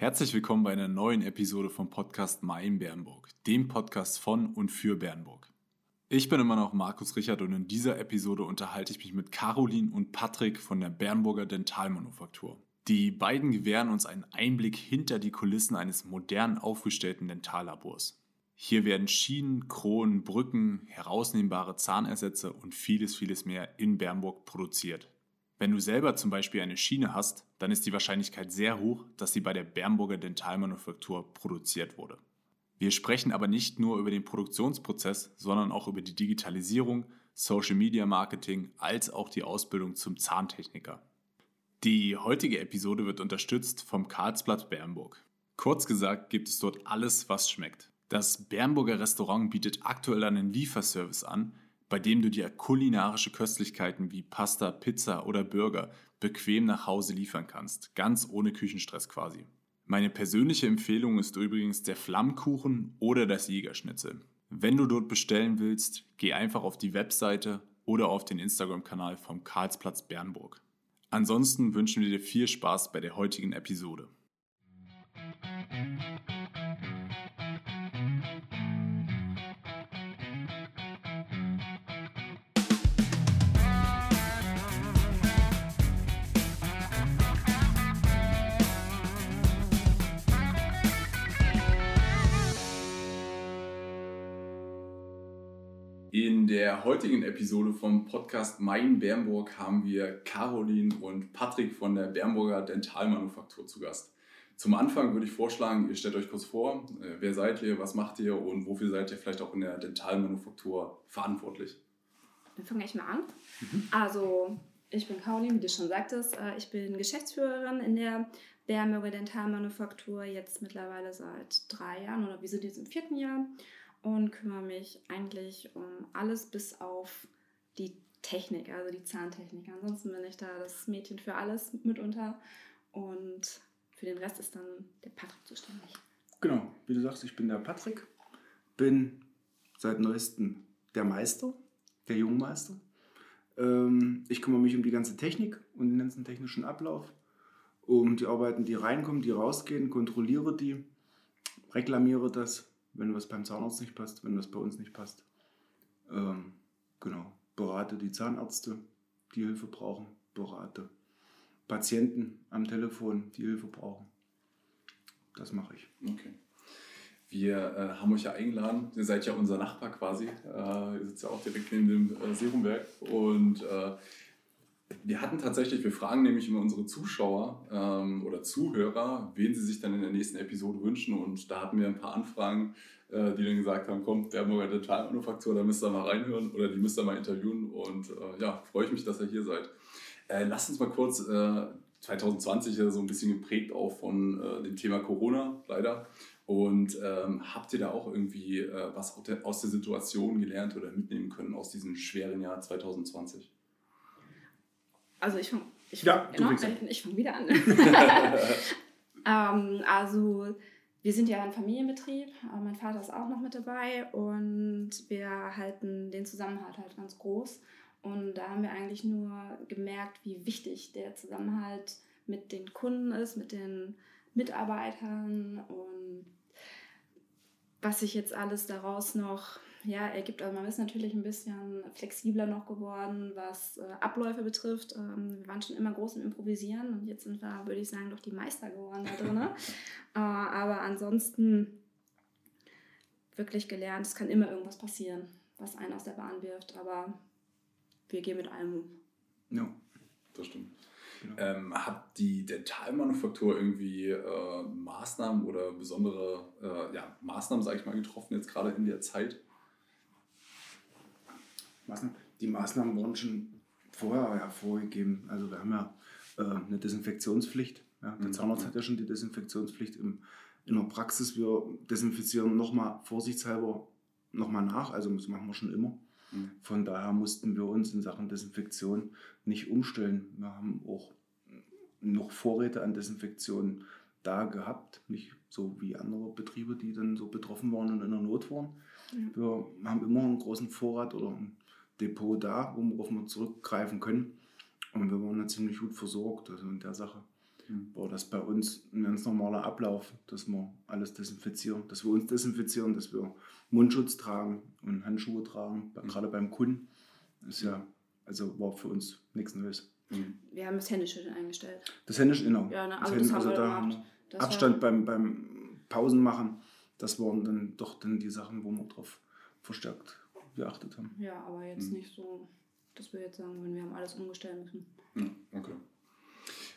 Herzlich willkommen bei einer neuen Episode vom Podcast Mein Bernburg, dem Podcast von und für Bernburg. Ich bin immer noch Markus Richard und in dieser Episode unterhalte ich mich mit Caroline und Patrick von der Bernburger Dentalmanufaktur. Die beiden gewähren uns einen Einblick hinter die Kulissen eines modern aufgestellten Dentallabors. Hier werden Schienen, Kronen, Brücken, herausnehmbare Zahnersätze und vieles, vieles mehr in Bernburg produziert. Wenn du selber zum Beispiel eine Schiene hast, dann ist die Wahrscheinlichkeit sehr hoch, dass sie bei der Bernburger Dentalmanufaktur produziert wurde. Wir sprechen aber nicht nur über den Produktionsprozess, sondern auch über die Digitalisierung, Social Media Marketing als auch die Ausbildung zum Zahntechniker. Die heutige Episode wird unterstützt vom Karlsblatt Bernburg. Kurz gesagt gibt es dort alles, was schmeckt. Das Bernburger Restaurant bietet aktuell einen Lieferservice an, bei dem du dir kulinarische Köstlichkeiten wie Pasta, Pizza oder Burger bequem nach Hause liefern kannst, ganz ohne Küchenstress quasi. Meine persönliche Empfehlung ist übrigens der Flammkuchen oder das Jägerschnitzel. Wenn du dort bestellen willst, geh einfach auf die Webseite oder auf den Instagram-Kanal vom Karlsplatz Bernburg. Ansonsten wünschen wir dir viel Spaß bei der heutigen Episode. In der heutigen Episode vom Podcast Mein Bernburg haben wir Caroline und Patrick von der Bernburger Dentalmanufaktur zu Gast. Zum Anfang würde ich vorschlagen, ihr stellt euch kurz vor, äh, wer seid ihr, was macht ihr und wofür seid ihr vielleicht auch in der Dentalmanufaktur verantwortlich? Dann fange ich mal an. Mhm. Also, ich bin Caroline, wie du schon sagtest. Äh, ich bin Geschäftsführerin in der Bernburger Dentalmanufaktur jetzt mittlerweile seit drei Jahren oder wir sind jetzt im vierten Jahr und kümmere mich eigentlich um alles bis auf die Technik, also die Zahntechnik. Ansonsten bin ich da das Mädchen für alles mitunter und für den Rest ist dann der Patrick zuständig. Genau, wie du sagst, ich bin der Patrick, bin seit neuestem der Meister, der Jungmeister. Ähm, ich kümmere mich um die ganze Technik und den ganzen technischen Ablauf, um die Arbeiten, die reinkommen, die rausgehen, kontrolliere die, reklamiere das wenn was beim Zahnarzt nicht passt, wenn was bei uns nicht passt. Ähm, genau, berate die Zahnärzte, die Hilfe brauchen, berate Patienten am Telefon, die Hilfe brauchen. Das mache ich. Okay. Wir äh, haben euch ja eingeladen. Ihr seid ja unser Nachbar quasi. Äh, ihr sitzt ja auch direkt neben dem äh, Serumwerk. Und äh, wir hatten tatsächlich, wir fragen nämlich immer unsere Zuschauer ähm, oder Zuhörer, wen sie sich dann in der nächsten Episode wünschen. Und da hatten wir ein paar Anfragen, äh, die dann gesagt haben, kommt, Bernburger Dentalmanufaktur, da müsst ihr mal reinhören oder die müsst ihr mal interviewen. Und äh, ja, freue ich mich, dass ihr hier seid. Äh, lasst uns mal kurz, 2020 äh, ja so ein bisschen geprägt auch von äh, dem Thema Corona, leider. Und ähm, habt ihr da auch irgendwie äh, was aus der Situation gelernt oder mitnehmen können aus diesem schweren Jahr 2020? Also ich fange ich ja, genau, ich fang wieder an. ähm, also wir sind ja ein Familienbetrieb, aber mein Vater ist auch noch mit dabei und wir halten den Zusammenhalt halt ganz groß. Und da haben wir eigentlich nur gemerkt, wie wichtig der Zusammenhalt mit den Kunden ist, mit den Mitarbeitern und was sich jetzt alles daraus noch ja, ergibt. Also man ist natürlich ein bisschen flexibler noch geworden, was äh, Abläufe betrifft. Ähm, wir waren schon immer groß im Improvisieren und jetzt sind wir, würde ich sagen, doch die Meister geworden da drin. äh, aber ansonsten wirklich gelernt, es kann immer irgendwas passieren, was einen aus der Bahn wirft, aber wir gehen mit allem um. Ja, das stimmt. Genau. Ähm, hat die Dentalmanufaktur irgendwie äh, Maßnahmen oder besondere äh, ja, Maßnahmen, sage ich mal, getroffen, jetzt gerade in der Zeit? Maßnahmen. Die Maßnahmen wurden schon vorher ja vorgegeben. Also wir haben ja äh, eine Desinfektionspflicht. Ja. Der mhm. Zahnarzt hat ja schon die Desinfektionspflicht im, in der Praxis. Wir desinfizieren nochmal vorsichtshalber nochmal nach. Also das machen wir schon immer. Mhm. Von daher mussten wir uns in Sachen Desinfektion nicht umstellen. Wir haben auch noch Vorräte an Desinfektion da gehabt, nicht so wie andere Betriebe, die dann so betroffen waren und in der Not waren. Mhm. Wir haben immer einen großen Vorrat oder einen Depot da, worauf wir zurückgreifen können. Und wir waren da ziemlich gut versorgt, also in der Sache. mhm. war das bei uns ein ganz normaler Ablauf, dass wir alles desinfizieren, dass wir uns desinfizieren, dass wir Mundschutz tragen und Handschuhe tragen, mhm. gerade beim Kunden. ist ja, also war für uns nichts Neues. Mhm. Wir haben das Händeschütteln eingestellt. Das Händeschütteln, genau. Ja, ne, also das, das haben also wir da haben wir Abstand beim, beim Pausen machen, das waren dann doch dann die Sachen, wo wir drauf verstärkt geachtet haben. Ja, aber jetzt mhm. nicht so, dass wir jetzt sagen würden, wir haben alles umgestellt müssen. Mhm, okay.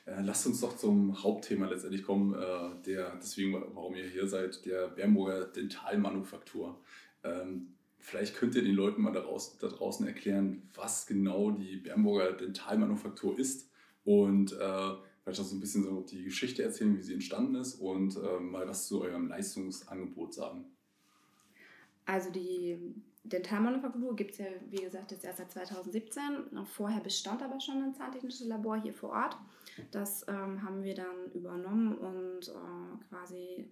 Äh, lasst uns doch zum Hauptthema letztendlich kommen, äh, der, deswegen, warum ihr hier seid, der Bernburger Dentalmanufaktur. Ähm, vielleicht könnt ihr den Leuten mal da, raus, da draußen erklären, was genau die Bernburger Dentalmanufaktur ist und äh, vielleicht auch so ein bisschen so die Geschichte erzählen, wie sie entstanden ist und mal was zu eurem Leistungsangebot sagen. Also die Dentalmanufaktur gibt es ja, wie gesagt, jetzt erst seit 2017. Vorher bestand aber schon ein zahntechnisches Labor hier vor Ort. Das ähm, haben wir dann übernommen und äh, quasi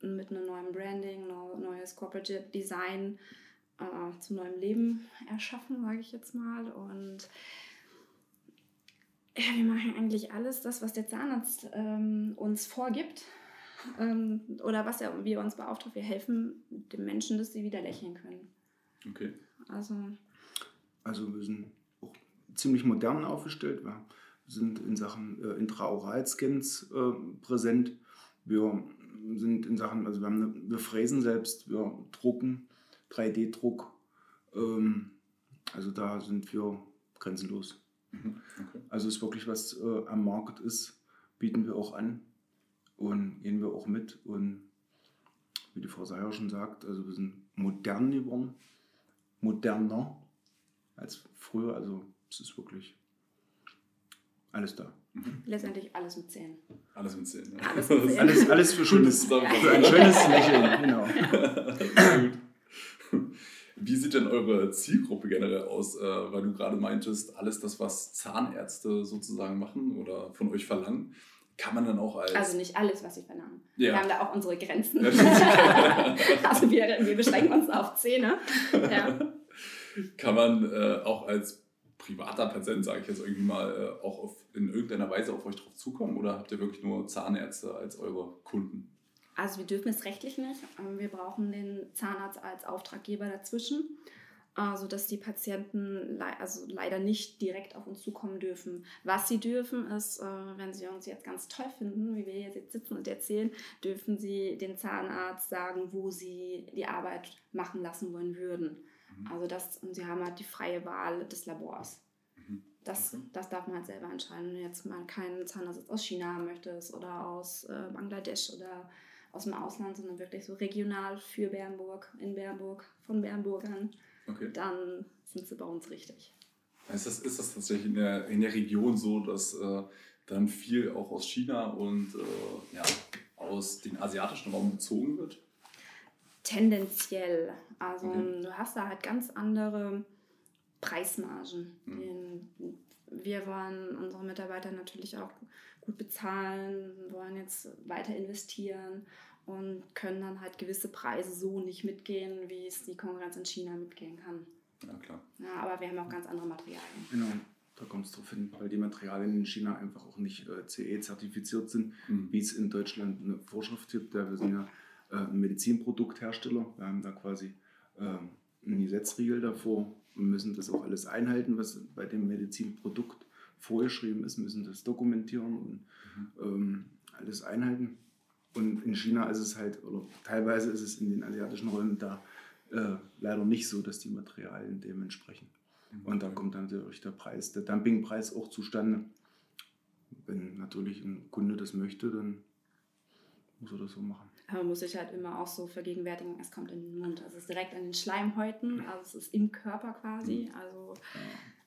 mit einem neuen Branding, neues Corporate Design äh, zu neuem Leben erschaffen, sage ich jetzt mal. Und ja, wir machen eigentlich alles das, was der Zahnarzt ähm, uns vorgibt ähm, oder was er, wir uns beauftragt. Wir helfen den Menschen, dass sie wieder lächeln können. Okay. Also, also wir sind auch ziemlich modern aufgestellt. Wir sind in Sachen äh, Intraoral-Scans äh, präsent. Wir sind in Sachen, also wir, haben eine, wir fräsen selbst, wir drucken, 3D-Druck. Ähm, also da sind wir grenzenlos. Mhm. Okay. Also ist wirklich was äh, am Markt ist, bieten wir auch an und gehen wir auch mit. Und wie die Frau Seyer schon sagt, also wir sind modern geworden, moderner als früher. Also es ist wirklich alles da. Letztendlich alles mit Zähnen. Alles mit Zähnen. Ja. Alles, mit Zähnen. alles, alles für, schönes, für ein schönes Lächeln. Genau. Wie sieht denn eure Zielgruppe generell aus? Äh, weil du gerade meintest, alles das, was Zahnärzte sozusagen machen oder von euch verlangen, kann man dann auch als. Also nicht alles, was sie verlangen. Ja. Wir haben da auch unsere Grenzen. also wir, wir beschränken uns auf Zähne. Ja. Kann man äh, auch als privater Patient, sage ich jetzt irgendwie mal, äh, auch auf, in irgendeiner Weise auf euch drauf zukommen oder habt ihr wirklich nur Zahnärzte als eure Kunden? Also wir dürfen es rechtlich nicht. Ähm, wir brauchen den Zahnarzt als Auftraggeber dazwischen, äh, sodass die Patienten also leider nicht direkt auf uns zukommen dürfen. Was sie dürfen ist, äh, wenn sie uns jetzt ganz toll finden, wie wir jetzt sitzen und erzählen, dürfen sie den Zahnarzt sagen, wo sie die Arbeit machen lassen wollen würden. Mhm. Also das, und sie haben halt die freie Wahl des Labors. Mhm. Das, das darf man halt selber entscheiden. Wenn jetzt mal keinen Zahnarzt aus China haben möchtest oder aus äh, Bangladesch oder aus dem Ausland, sondern wirklich so regional für Bernburg, in Bernburg, von Bernburgern, okay. dann sind sie bei uns richtig. Ist das, ist das tatsächlich in der, in der Region so, dass äh, dann viel auch aus China und äh, ja, aus dem asiatischen Raum bezogen wird? Tendenziell. Also okay. du hast da halt ganz andere Preismargen. Mhm. Wir wollen unsere Mitarbeiter natürlich auch gut bezahlen, wollen jetzt weiter investieren und können dann halt gewisse Preise so nicht mitgehen, wie es die Konkurrenz in China mitgehen kann. Ja, klar. Ja, aber wir haben auch ganz andere Materialien. Genau, da kommt es drauf hin, weil die Materialien in China einfach auch nicht äh, CE-zertifiziert sind, mhm. wie es in Deutschland eine Vorschrift gibt. Ja, wir sind ja äh, ein Medizinprodukthersteller. Wir haben da quasi äh, einen Gesetzriegel davor und müssen das auch alles einhalten, was bei dem Medizinprodukt vorgeschrieben ist, müssen das dokumentieren und mhm. ähm, alles einhalten. Und in China ist es halt, oder teilweise ist es in den asiatischen Räumen da äh, leider nicht so, dass die Materialien dem entsprechen. Mhm. Und da kommt dann natürlich der Preis, der Dumpingpreis auch zustande. Wenn natürlich ein Kunde das möchte, dann muss er das so machen. Aber man muss sich halt immer auch so vergegenwärtigen, es kommt in den Mund. Also es ist direkt an den Schleimhäuten, also es ist im Körper quasi. Mhm. Also ja.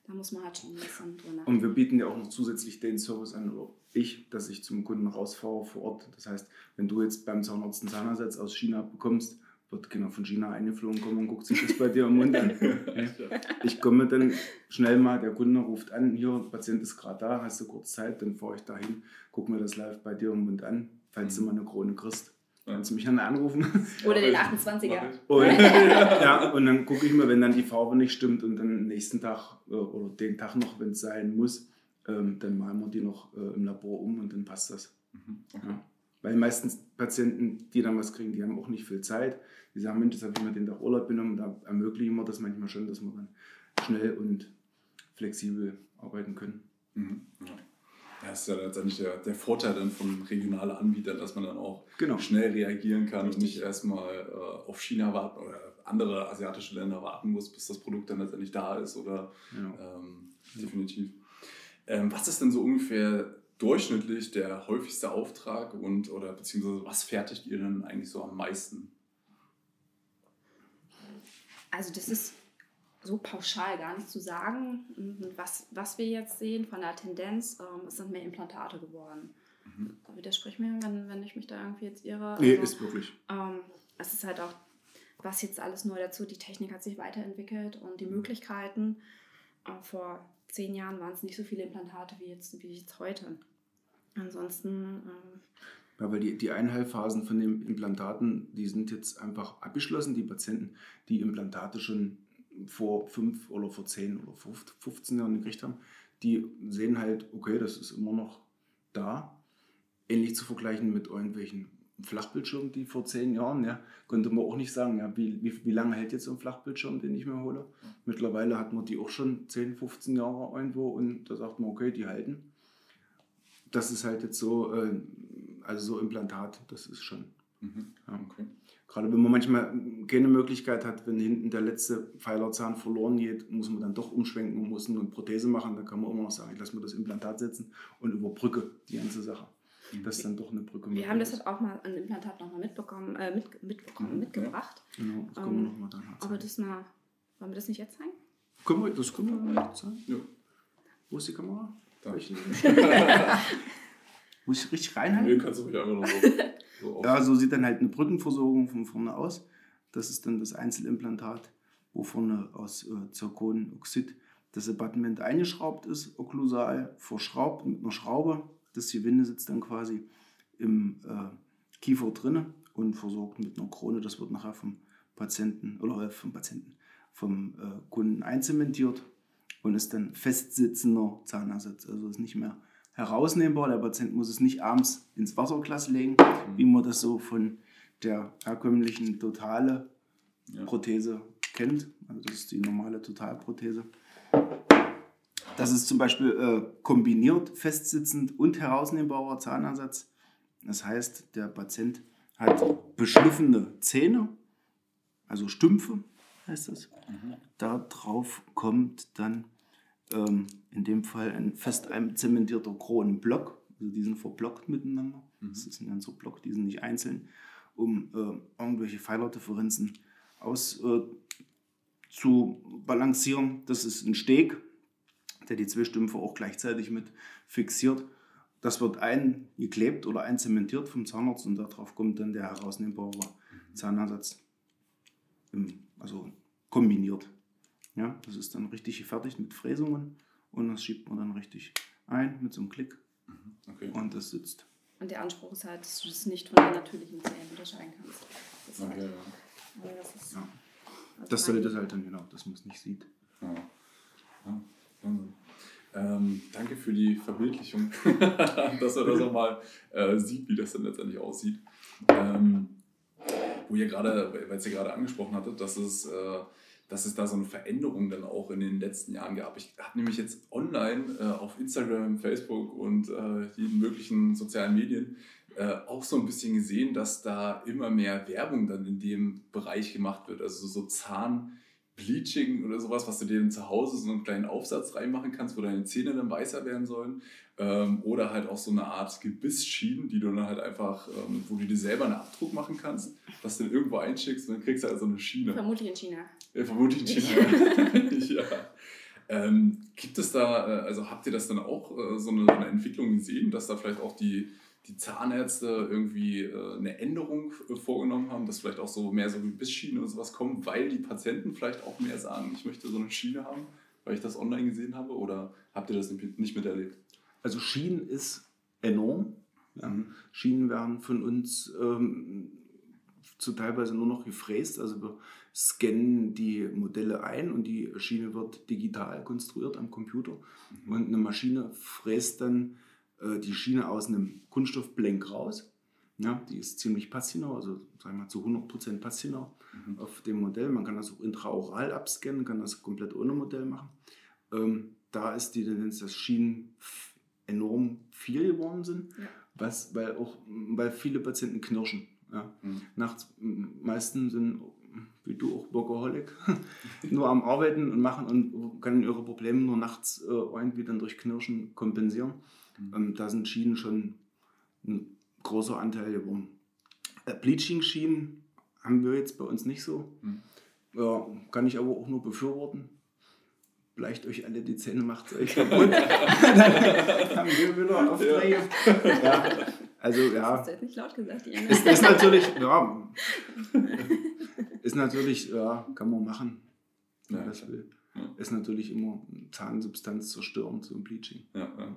Da muss man halt schon ein bisschen drüber Und wir bieten ja auch noch zusätzlich den Service an, oder ich, dass ich zum Kunden rausfahre vor Ort. Das heißt, wenn du jetzt beim Zahnarzt einen Zahnersatz aus China bekommst, wird genau von China eingeflogen kommen und guckt sich das bei dir im Mund an. Ich komme dann schnell mal, der Kunde ruft an, hier, der Patient ist gerade da, hast du kurz Zeit, dann fahre ich dahin, guck mir das live bei dir im Mund an, falls mhm. du mal eine Krone kriegst. Kannst du mich dann anrufen? Oder den 28er. Und, ja, und dann gucke ich mal, wenn dann die Farbe nicht stimmt und dann nächsten Tag äh, oder den Tag noch, wenn es sein muss, ähm, dann malen wir die noch äh, im Labor um und dann passt das. Mhm. Okay. Ja. Weil meistens Patienten, die dann was kriegen, die haben auch nicht viel Zeit. Die sagen, Mensch, das habe ich mir den Tag Urlaub genommen. Da ermöglichen wir das manchmal schon, dass wir dann schnell und flexibel arbeiten können. Mhm. Ja. Ja, das ist ja letztendlich der, der Vorteil dann von regionalen Anbietern, dass man dann auch Genau. schnell reagieren kann Richtig. und nicht erstmal äh, auf China warten oder andere asiatische Länder warten muss, bis das Produkt dann letztendlich da ist oder Ja. ähm, definitiv. Ähm, was ist denn so ungefähr durchschnittlich der häufigste Auftrag und oder beziehungsweise was fertigt ihr denn eigentlich so am meisten? Also das ist so pauschal gar nicht zu sagen. Was, was wir jetzt sehen von der Tendenz, ähm, es sind mehr Implantate geworden. Mhm. Da widersprich mir, wenn, wenn ich mich da irgendwie jetzt irre. Nee, Also, ist wirklich. ähm, es ist halt auch, was jetzt alles neu dazu, die Technik hat sich weiterentwickelt und die Möglichkeiten. Äh, vor zehn Jahren waren es nicht so viele Implantate wie jetzt, wie jetzt heute. Ansonsten, ähm, Ja, weil die, die Einheilphasen von den Implantaten, die sind jetzt einfach abgeschlossen. Die Patienten, die Implantate schon vor fünf oder vor zehn oder vor 15 Jahren gekriegt haben, die sehen halt, okay, das ist immer noch da. Ähnlich zu vergleichen mit irgendwelchen Flachbildschirmen, die vor zehn Jahren, ja, konnte man auch nicht sagen, ja, wie, wie, wie lange hält jetzt so ein Flachbildschirm, den ich mir hole. Mittlerweile hat man die auch schon 10, 15 Jahre irgendwo und da sagt man, okay, die halten. Das ist halt jetzt so, äh, also so Implantat, das ist schon. Mhm. Ja. Okay. Gerade wenn man manchmal keine Möglichkeit hat, wenn hinten der letzte Pfeilerzahn verloren geht, muss man dann doch umschwenken und muss eine Prothese machen. Dann kann man immer noch sagen, ich lasse mir das Implantat setzen und überbrücke die ganze Sache. Das ist dann doch eine Brücke. wir haben das halt auch mal ein Implantat nochmal mitbekommen, äh, mit, mitbekommen, Mhm, mitgebracht. Genau, das können wir Ähm, noch mal dann Aber zeigen. das mal, wollen wir das nicht jetzt zeigen? Können wir, das können wir mal zeigen. Ja. Wo ist die Kamera? Da. Muss ich richtig Nee, reinhalten? kannst du mich einfach noch so, so Ja, so sieht dann halt eine Brückenversorgung von vorne aus. Das ist dann das Einzelimplantat, wo vorne aus äh, Zirkonoxid das Abattement eingeschraubt ist, okklusal verschraubt mit einer Schraube. Das Gewinde sitzt dann quasi im äh, Kiefer drinne und versorgt mit einer Krone. Das wird nachher vom Patienten oder äh, vom Patienten, vom äh, Kunden einzementiert und ist dann festsitzender Zahnersatz. Also ist nicht mehr herausnehmbar. Der Patient muss es nicht abends ins Wasserglas legen, wie man das so von der herkömmlichen totale Ja. Prothese kennt. Also das ist die normale Totalprothese. Das ist zum Beispiel äh, kombiniert, festsitzend und herausnehmbarer Zahnersatz. Das heißt, der Patient hat beschliffene Zähne, also Stümpfe heißt das. Darauf kommt dann ähm, in dem Fall ein fest zementierter Kronenblock. Also die sind verblockt miteinander. Das ist ein ganzer Block, die sind nicht einzeln, um äh, irgendwelche Pfeilerdifferenzen aus äh, zu balancieren. Das ist ein Steg, der die zwei Stümpfe auch gleichzeitig mit fixiert. Das wird eingeklebt oder einzementiert vom Zahnarzt und darauf kommt dann der herausnehmbare Zahnersatz, im, also kombiniert. Ja, das ist dann richtig gefertigt mit Fräsungen und das schiebt man dann richtig ein mit so einem Klick Okay. und das sitzt. Und der Anspruch ist halt, dass du das nicht von den natürlichen Zähnen unterscheiden kannst. Das ist Okay, halt, ja. das ist, Ja. also Das soll das halt dann genau, dass man es nicht sieht. Ja. Ja, Wahnsinn. Ähm, danke für die Verbildlichung, dass er das auch mal äh, sieht, wie das dann letztendlich aussieht. Ähm, wo ihr gerade, weil es ihr gerade angesprochen hattet, dass es, äh, dass es da so eine Veränderung dann auch in den letzten Jahren gab. Ich habe nämlich jetzt online äh, auf Instagram, Facebook und äh, jeden möglichen sozialen Medien äh, auch so ein bisschen gesehen, dass da immer mehr Werbung dann in dem Bereich gemacht wird. Also so Zahnbleaching oder sowas, was du dir dann zu Hause so einen kleinen Aufsatz reinmachen kannst, wo deine Zähne dann weißer werden sollen. Ähm, oder halt auch so eine Art Gebissschienen, die du dann halt einfach, ähm, wo du dir selber einen Abdruck machen kannst, was du dann irgendwo einschickst und dann kriegst du halt so eine Schiene. Vermutlich in China. Ja, vermutlich in China. ja. Ähm, gibt es da, äh, also habt ihr das dann auch äh, so eine, eine Entwicklung gesehen, dass da vielleicht auch die, die Zahnärzte irgendwie äh, eine Änderung äh, vorgenommen haben, dass vielleicht auch so mehr so Gebissschienen oder sowas kommen, weil die Patienten vielleicht auch mehr sagen, ich möchte so eine Schiene haben, weil ich das online gesehen habe? Oder habt ihr das nicht miterlebt? Also Schienen ist enorm. Ja. Mhm. Schienen werden von uns ähm, zu teilweise nur noch gefräst. Also wir scannen die Modelle ein und die Schiene wird digital konstruiert am Computer. Mhm. Und eine Maschine fräst dann äh, die Schiene aus einem Kunststoffblank raus. Ja, die ist ziemlich passgenau, also sagen wir mal zu 100% passgenau mhm. auf dem Modell. Man kann das auch intraoral abscannen, kann das komplett ohne Modell machen. Ähm, da ist die Tendenz, dass Schienen enorm viel geworden sind, ja. was, weil, auch, weil viele Patienten knirschen. Ja. Mhm. Nachts, meisten sind, wie du auch Workaholic, nur am Arbeiten und machen und können ihre Probleme nur nachts äh, irgendwie dann durch Knirschen kompensieren. Mhm. Ähm, da sind Schienen schon ein großer Anteil geworden. Äh, Bleaching-Schienen haben wir jetzt bei uns nicht so. Mhm. Ja, kann ich aber auch nur befürworten. Bleicht euch alle die Zähne, macht es euch kaputt. dann haben wir wieder Aufträge. Ja. Also ja. Das hast du jetzt nicht laut gesagt, Ian. Ist, ist natürlich, ja. Ist natürlich, ja, kann man machen, wenn ja, man das will. Ja. Ist natürlich immer Zahnsubstanz zerstören zum Bleaching. Ja, ja.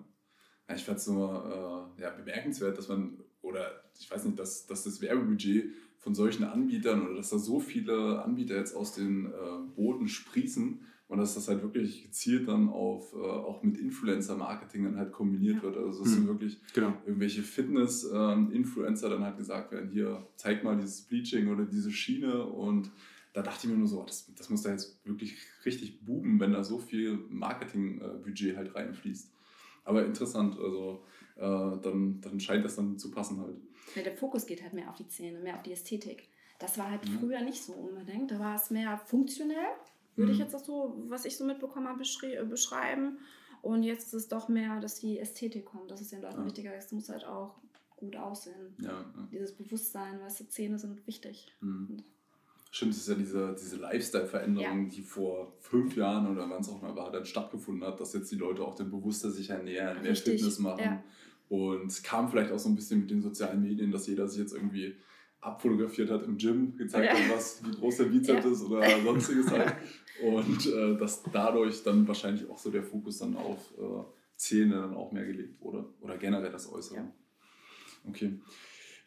Ich fand es nur äh, ja, bemerkenswert, dass man, oder ich weiß nicht, dass, dass das Werbebudget von solchen Anbietern oder dass da so viele Anbieter jetzt aus den äh, Boden sprießen und dass das halt wirklich gezielt dann auf, äh, auch mit Influencer-Marketing dann halt kombiniert ja. wird. Also dass mhm. wirklich genau. irgendwelche Fitness-Influencer ähm, dann halt gesagt werden, hier, zeig mal dieses Bleaching oder diese Schiene und da dachte ich mir nur so, das, das muss da jetzt wirklich richtig buben, wenn da so viel Marketing-Budget halt reinfließt. Aber interessant, also äh, dann, dann scheint das dann zu passen halt. Ja, der Fokus geht halt mehr auf die Zähne, mehr auf die Ästhetik. Das war halt mhm. früher nicht so unbedingt. Da war es mehr funktionell, würde mhm. ich jetzt auch so, was ich so mitbekommen habe, äh, beschreiben. Und jetzt ist es doch mehr, dass die Ästhetik kommt, dass es den Leuten ja. wichtiger ist. Es muss halt auch gut aussehen. Ja, ja. Dieses Bewusstsein, weißt du, Zähne sind wichtig. Mhm. Stimmt, es ist ja diese, diese Lifestyle-Veränderung, die vor fünf Jahren oder wann es auch mal war, dann stattgefunden hat, dass jetzt die Leute auch dann bewusster sich ernähren, mehr Richtig. Fitness machen. Und es kam vielleicht auch so ein bisschen mit den sozialen Medien, dass jeder sich jetzt irgendwie abfotografiert hat im Gym, gezeigt hat, was, wie groß der Bizeps ist oder sonstiges halt. Und äh, dass dadurch dann wahrscheinlich auch so der Fokus dann auf äh, Zähne dann auch mehr gelegt wurde. Oder generell das Äußere. Ja. Okay.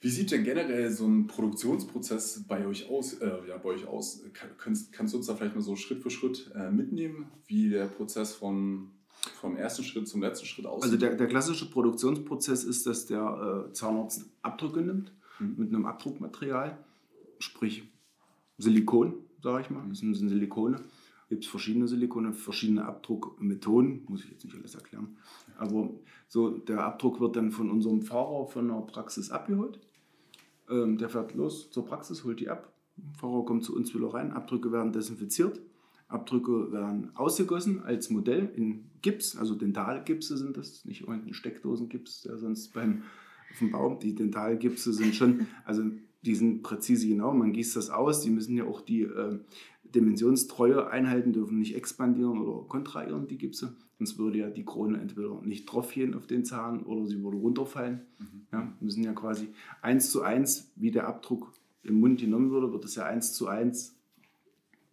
Wie sieht denn generell so ein Produktionsprozess bei euch aus? Äh, ja, bei euch aus? Kannst, kannst du uns da vielleicht mal so Schritt für Schritt äh, mitnehmen, wie der Prozess von, vom ersten Schritt zum letzten Schritt aussieht? Also der, der klassische Produktionsprozess ist, dass der äh, Zahnarzt Abdrücke nimmt mhm. mit einem Abdruckmaterial, sprich Silikon, sage ich mal. Das sind, sind Silikone. Gibt es verschiedene Silikone, verschiedene Abdruckmethoden, muss ich jetzt nicht alles erklären. Aber so der Abdruck wird dann von unserem Fahrer von der Praxis abgeholt ähm, der fährt los zur Praxis, holt die ab. Fahrer kommt zu uns wieder rein. Abdrücke werden desinfiziert. Abdrücke werden ausgegossen als Modell in Gips, also Dentalgipse sind das, nicht irgendein Steckdosengips, der sonst beim auf dem Baum. Die Dentalgipse sind schon, also die sind präzise genau, man gießt das aus, die müssen ja auch die äh, Dimensionstreue einhalten, dürfen nicht expandieren oder kontrahieren, die Gipse. Sonst würde ja die Krone entweder nicht drauf gehen auf den Zahn oder sie würde runterfallen. Mhm. Ja, müssen ja quasi eins zu eins, wie der Abdruck im Mund genommen würde, wird es ja eins zu eins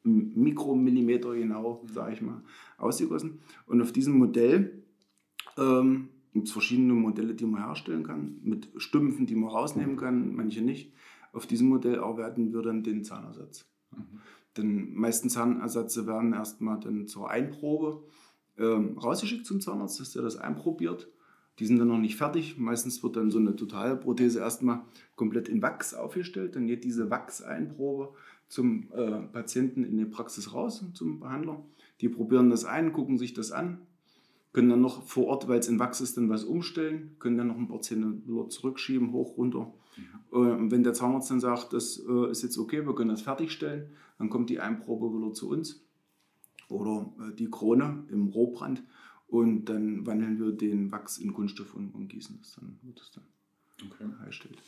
Mikromillimeter genau, mhm. sage ich mal, ausgegossen. Und auf diesem Modell ähm, gibt es verschiedene Modelle, die man herstellen kann, mit Stümpfen, die man rausnehmen kann, manche nicht. Auf diesem Modell arbeiten wir dann den Zahnersatz. Mhm. Den meisten Zahnersätze werden erstmal dann zur Einprobe ähm, rausgeschickt zum Zahnarzt, dass der das einprobiert. Die sind dann noch nicht fertig. Meistens wird dann so eine Totalprothese erstmal komplett in Wachs aufgestellt. Dann geht diese Wachseinprobe zum äh, Patienten in die Praxis raus, zum Behandler. Die probieren das ein, gucken sich das an, können dann noch vor Ort, weil es in Wachs ist, dann was umstellen, können dann noch ein paar Zähne zurückschieben, hoch, runter. Mhm. Und wenn der Zahnarzt dann sagt, das äh, ist jetzt okay, wir können das fertigstellen, dann kommt die Einprobe wieder zu uns oder äh, die Krone im Rohbrand und dann wandeln wir den Wachs in Kunststoff und, und gießen das dann, wird das dann okay. hergestellt.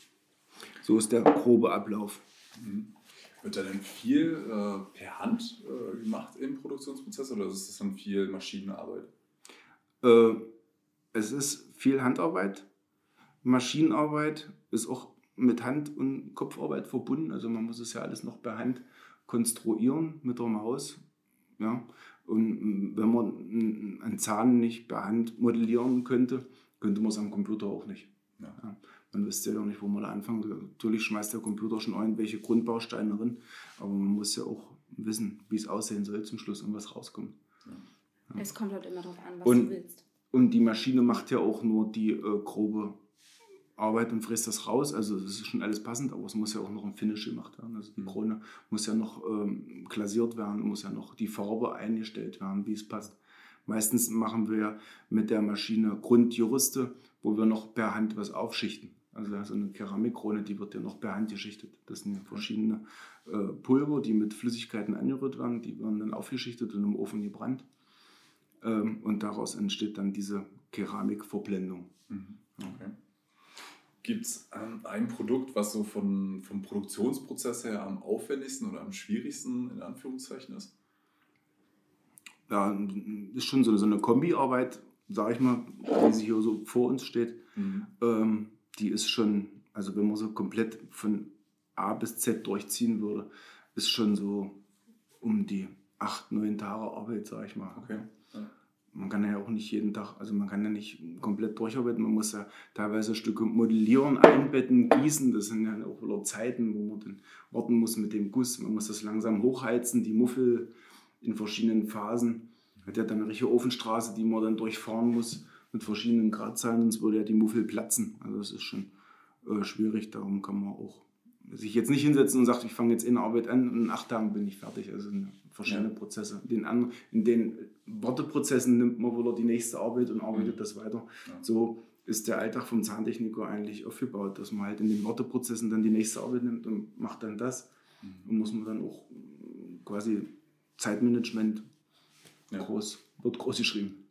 So ist der grobe Ablauf. Mhm. Wird da denn viel äh, per Hand äh, gemacht im Produktionsprozess oder ist das dann viel Maschinenarbeit? Äh, es ist viel Handarbeit. Maschinenarbeit ist auch mit Hand- und Kopfarbeit verbunden. Also man muss es ja alles noch per Hand konstruieren mit der Maus. Ja? Und wenn man einen Zahn nicht per Hand modellieren könnte, könnte man es am Computer auch nicht. Ja. Ja. Man wüsste ja auch nicht, wo man da anfangen. Natürlich schmeißt der Computer schon irgendwelche Grundbausteine drin, aber man muss ja auch wissen, wie es aussehen soll zum Schluss und was rauskommt. Ja. Es kommt halt immer darauf an, was und, du willst. Und die Maschine macht ja auch nur die äh, grobe Arbeit und frisst das raus. Also das ist schon alles passend, aber es muss ja auch noch ein Finish gemacht werden. Also die mhm. Krone muss ja noch ähm, glasiert werden, muss ja noch die Farbe eingestellt werden, wie es passt. Meistens machen wir mit der Maschine Grundjuriste, wo wir noch per Hand was aufschichten. Also so eine Keramikkrone, die wird ja noch per Hand geschichtet. Das sind verschiedene äh, Pulver, die mit Flüssigkeiten angerührt werden, die werden dann aufgeschichtet und im Ofen gebrannt. Ähm, und daraus entsteht dann diese Keramikverblendung. Mhm. Okay. Gibt es ähm, ein Produkt, was so von, vom Produktionsprozess her am aufwendigsten oder am schwierigsten in Anführungszeichen ist? Ja, ist schon so, so eine Kombiarbeit, sage ich mal, die sie hier so vor uns steht. Mhm. Ähm, die ist schon, also wenn man so komplett von A bis Z durchziehen würde, ist schon so um die acht, neun Tage Arbeit, sage ich mal. Okay. Man kann ja auch nicht jeden Tag, also man kann ja nicht komplett durcharbeiten, man muss ja teilweise Stücke modellieren, einbetten, gießen, das sind ja auch wieder Zeiten, wo man dann warten muss mit dem Guss, man muss das langsam hochheizen, die Muffel in verschiedenen Phasen. Hat ja dann eine richtige Ofenstraße, die man dann durchfahren muss mit verschiedenen Gradzahlen, sonst würde ja die Muffel platzen. Also das ist schon äh, schwierig, darum kann man auch sich jetzt nicht hinsetzen und sagt, ich fange jetzt in Arbeit an und in acht Tagen bin ich fertig. Also verschiedene ja. Prozesse. In den, anderen, in den Worteprozessen nimmt man wohl die nächste Arbeit und arbeitet mhm. das weiter. Ja. So ist der Alltag vom Zahntechniker eigentlich aufgebaut, dass man halt in den Worteprozessen dann die nächste Arbeit nimmt und macht dann das. Mhm. Und muss man dann auch quasi Zeitmanagement ja. groß, wird groß geschrieben.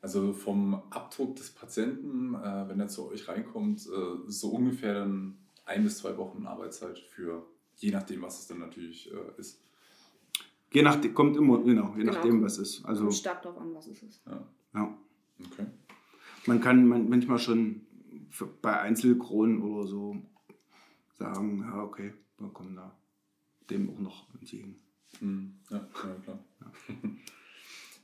Also vom Abdruck des Patienten, äh, wenn er zu euch reinkommt, äh, so ungefähr dann ein bis zwei Wochen Arbeitszeit für, je nachdem, was es dann natürlich äh, ist. Je nachdem, kommt immer, genau, je genau. nachdem, was es ist. Also, kommt stark darauf an, was es ist. Ja. ja. Okay. Man kann man, manchmal schon für, bei Einzelkronen oder so sagen, ja, okay, wir kommen da dem auch noch entgegen. Mhm. Ja, ja, klar. Ja.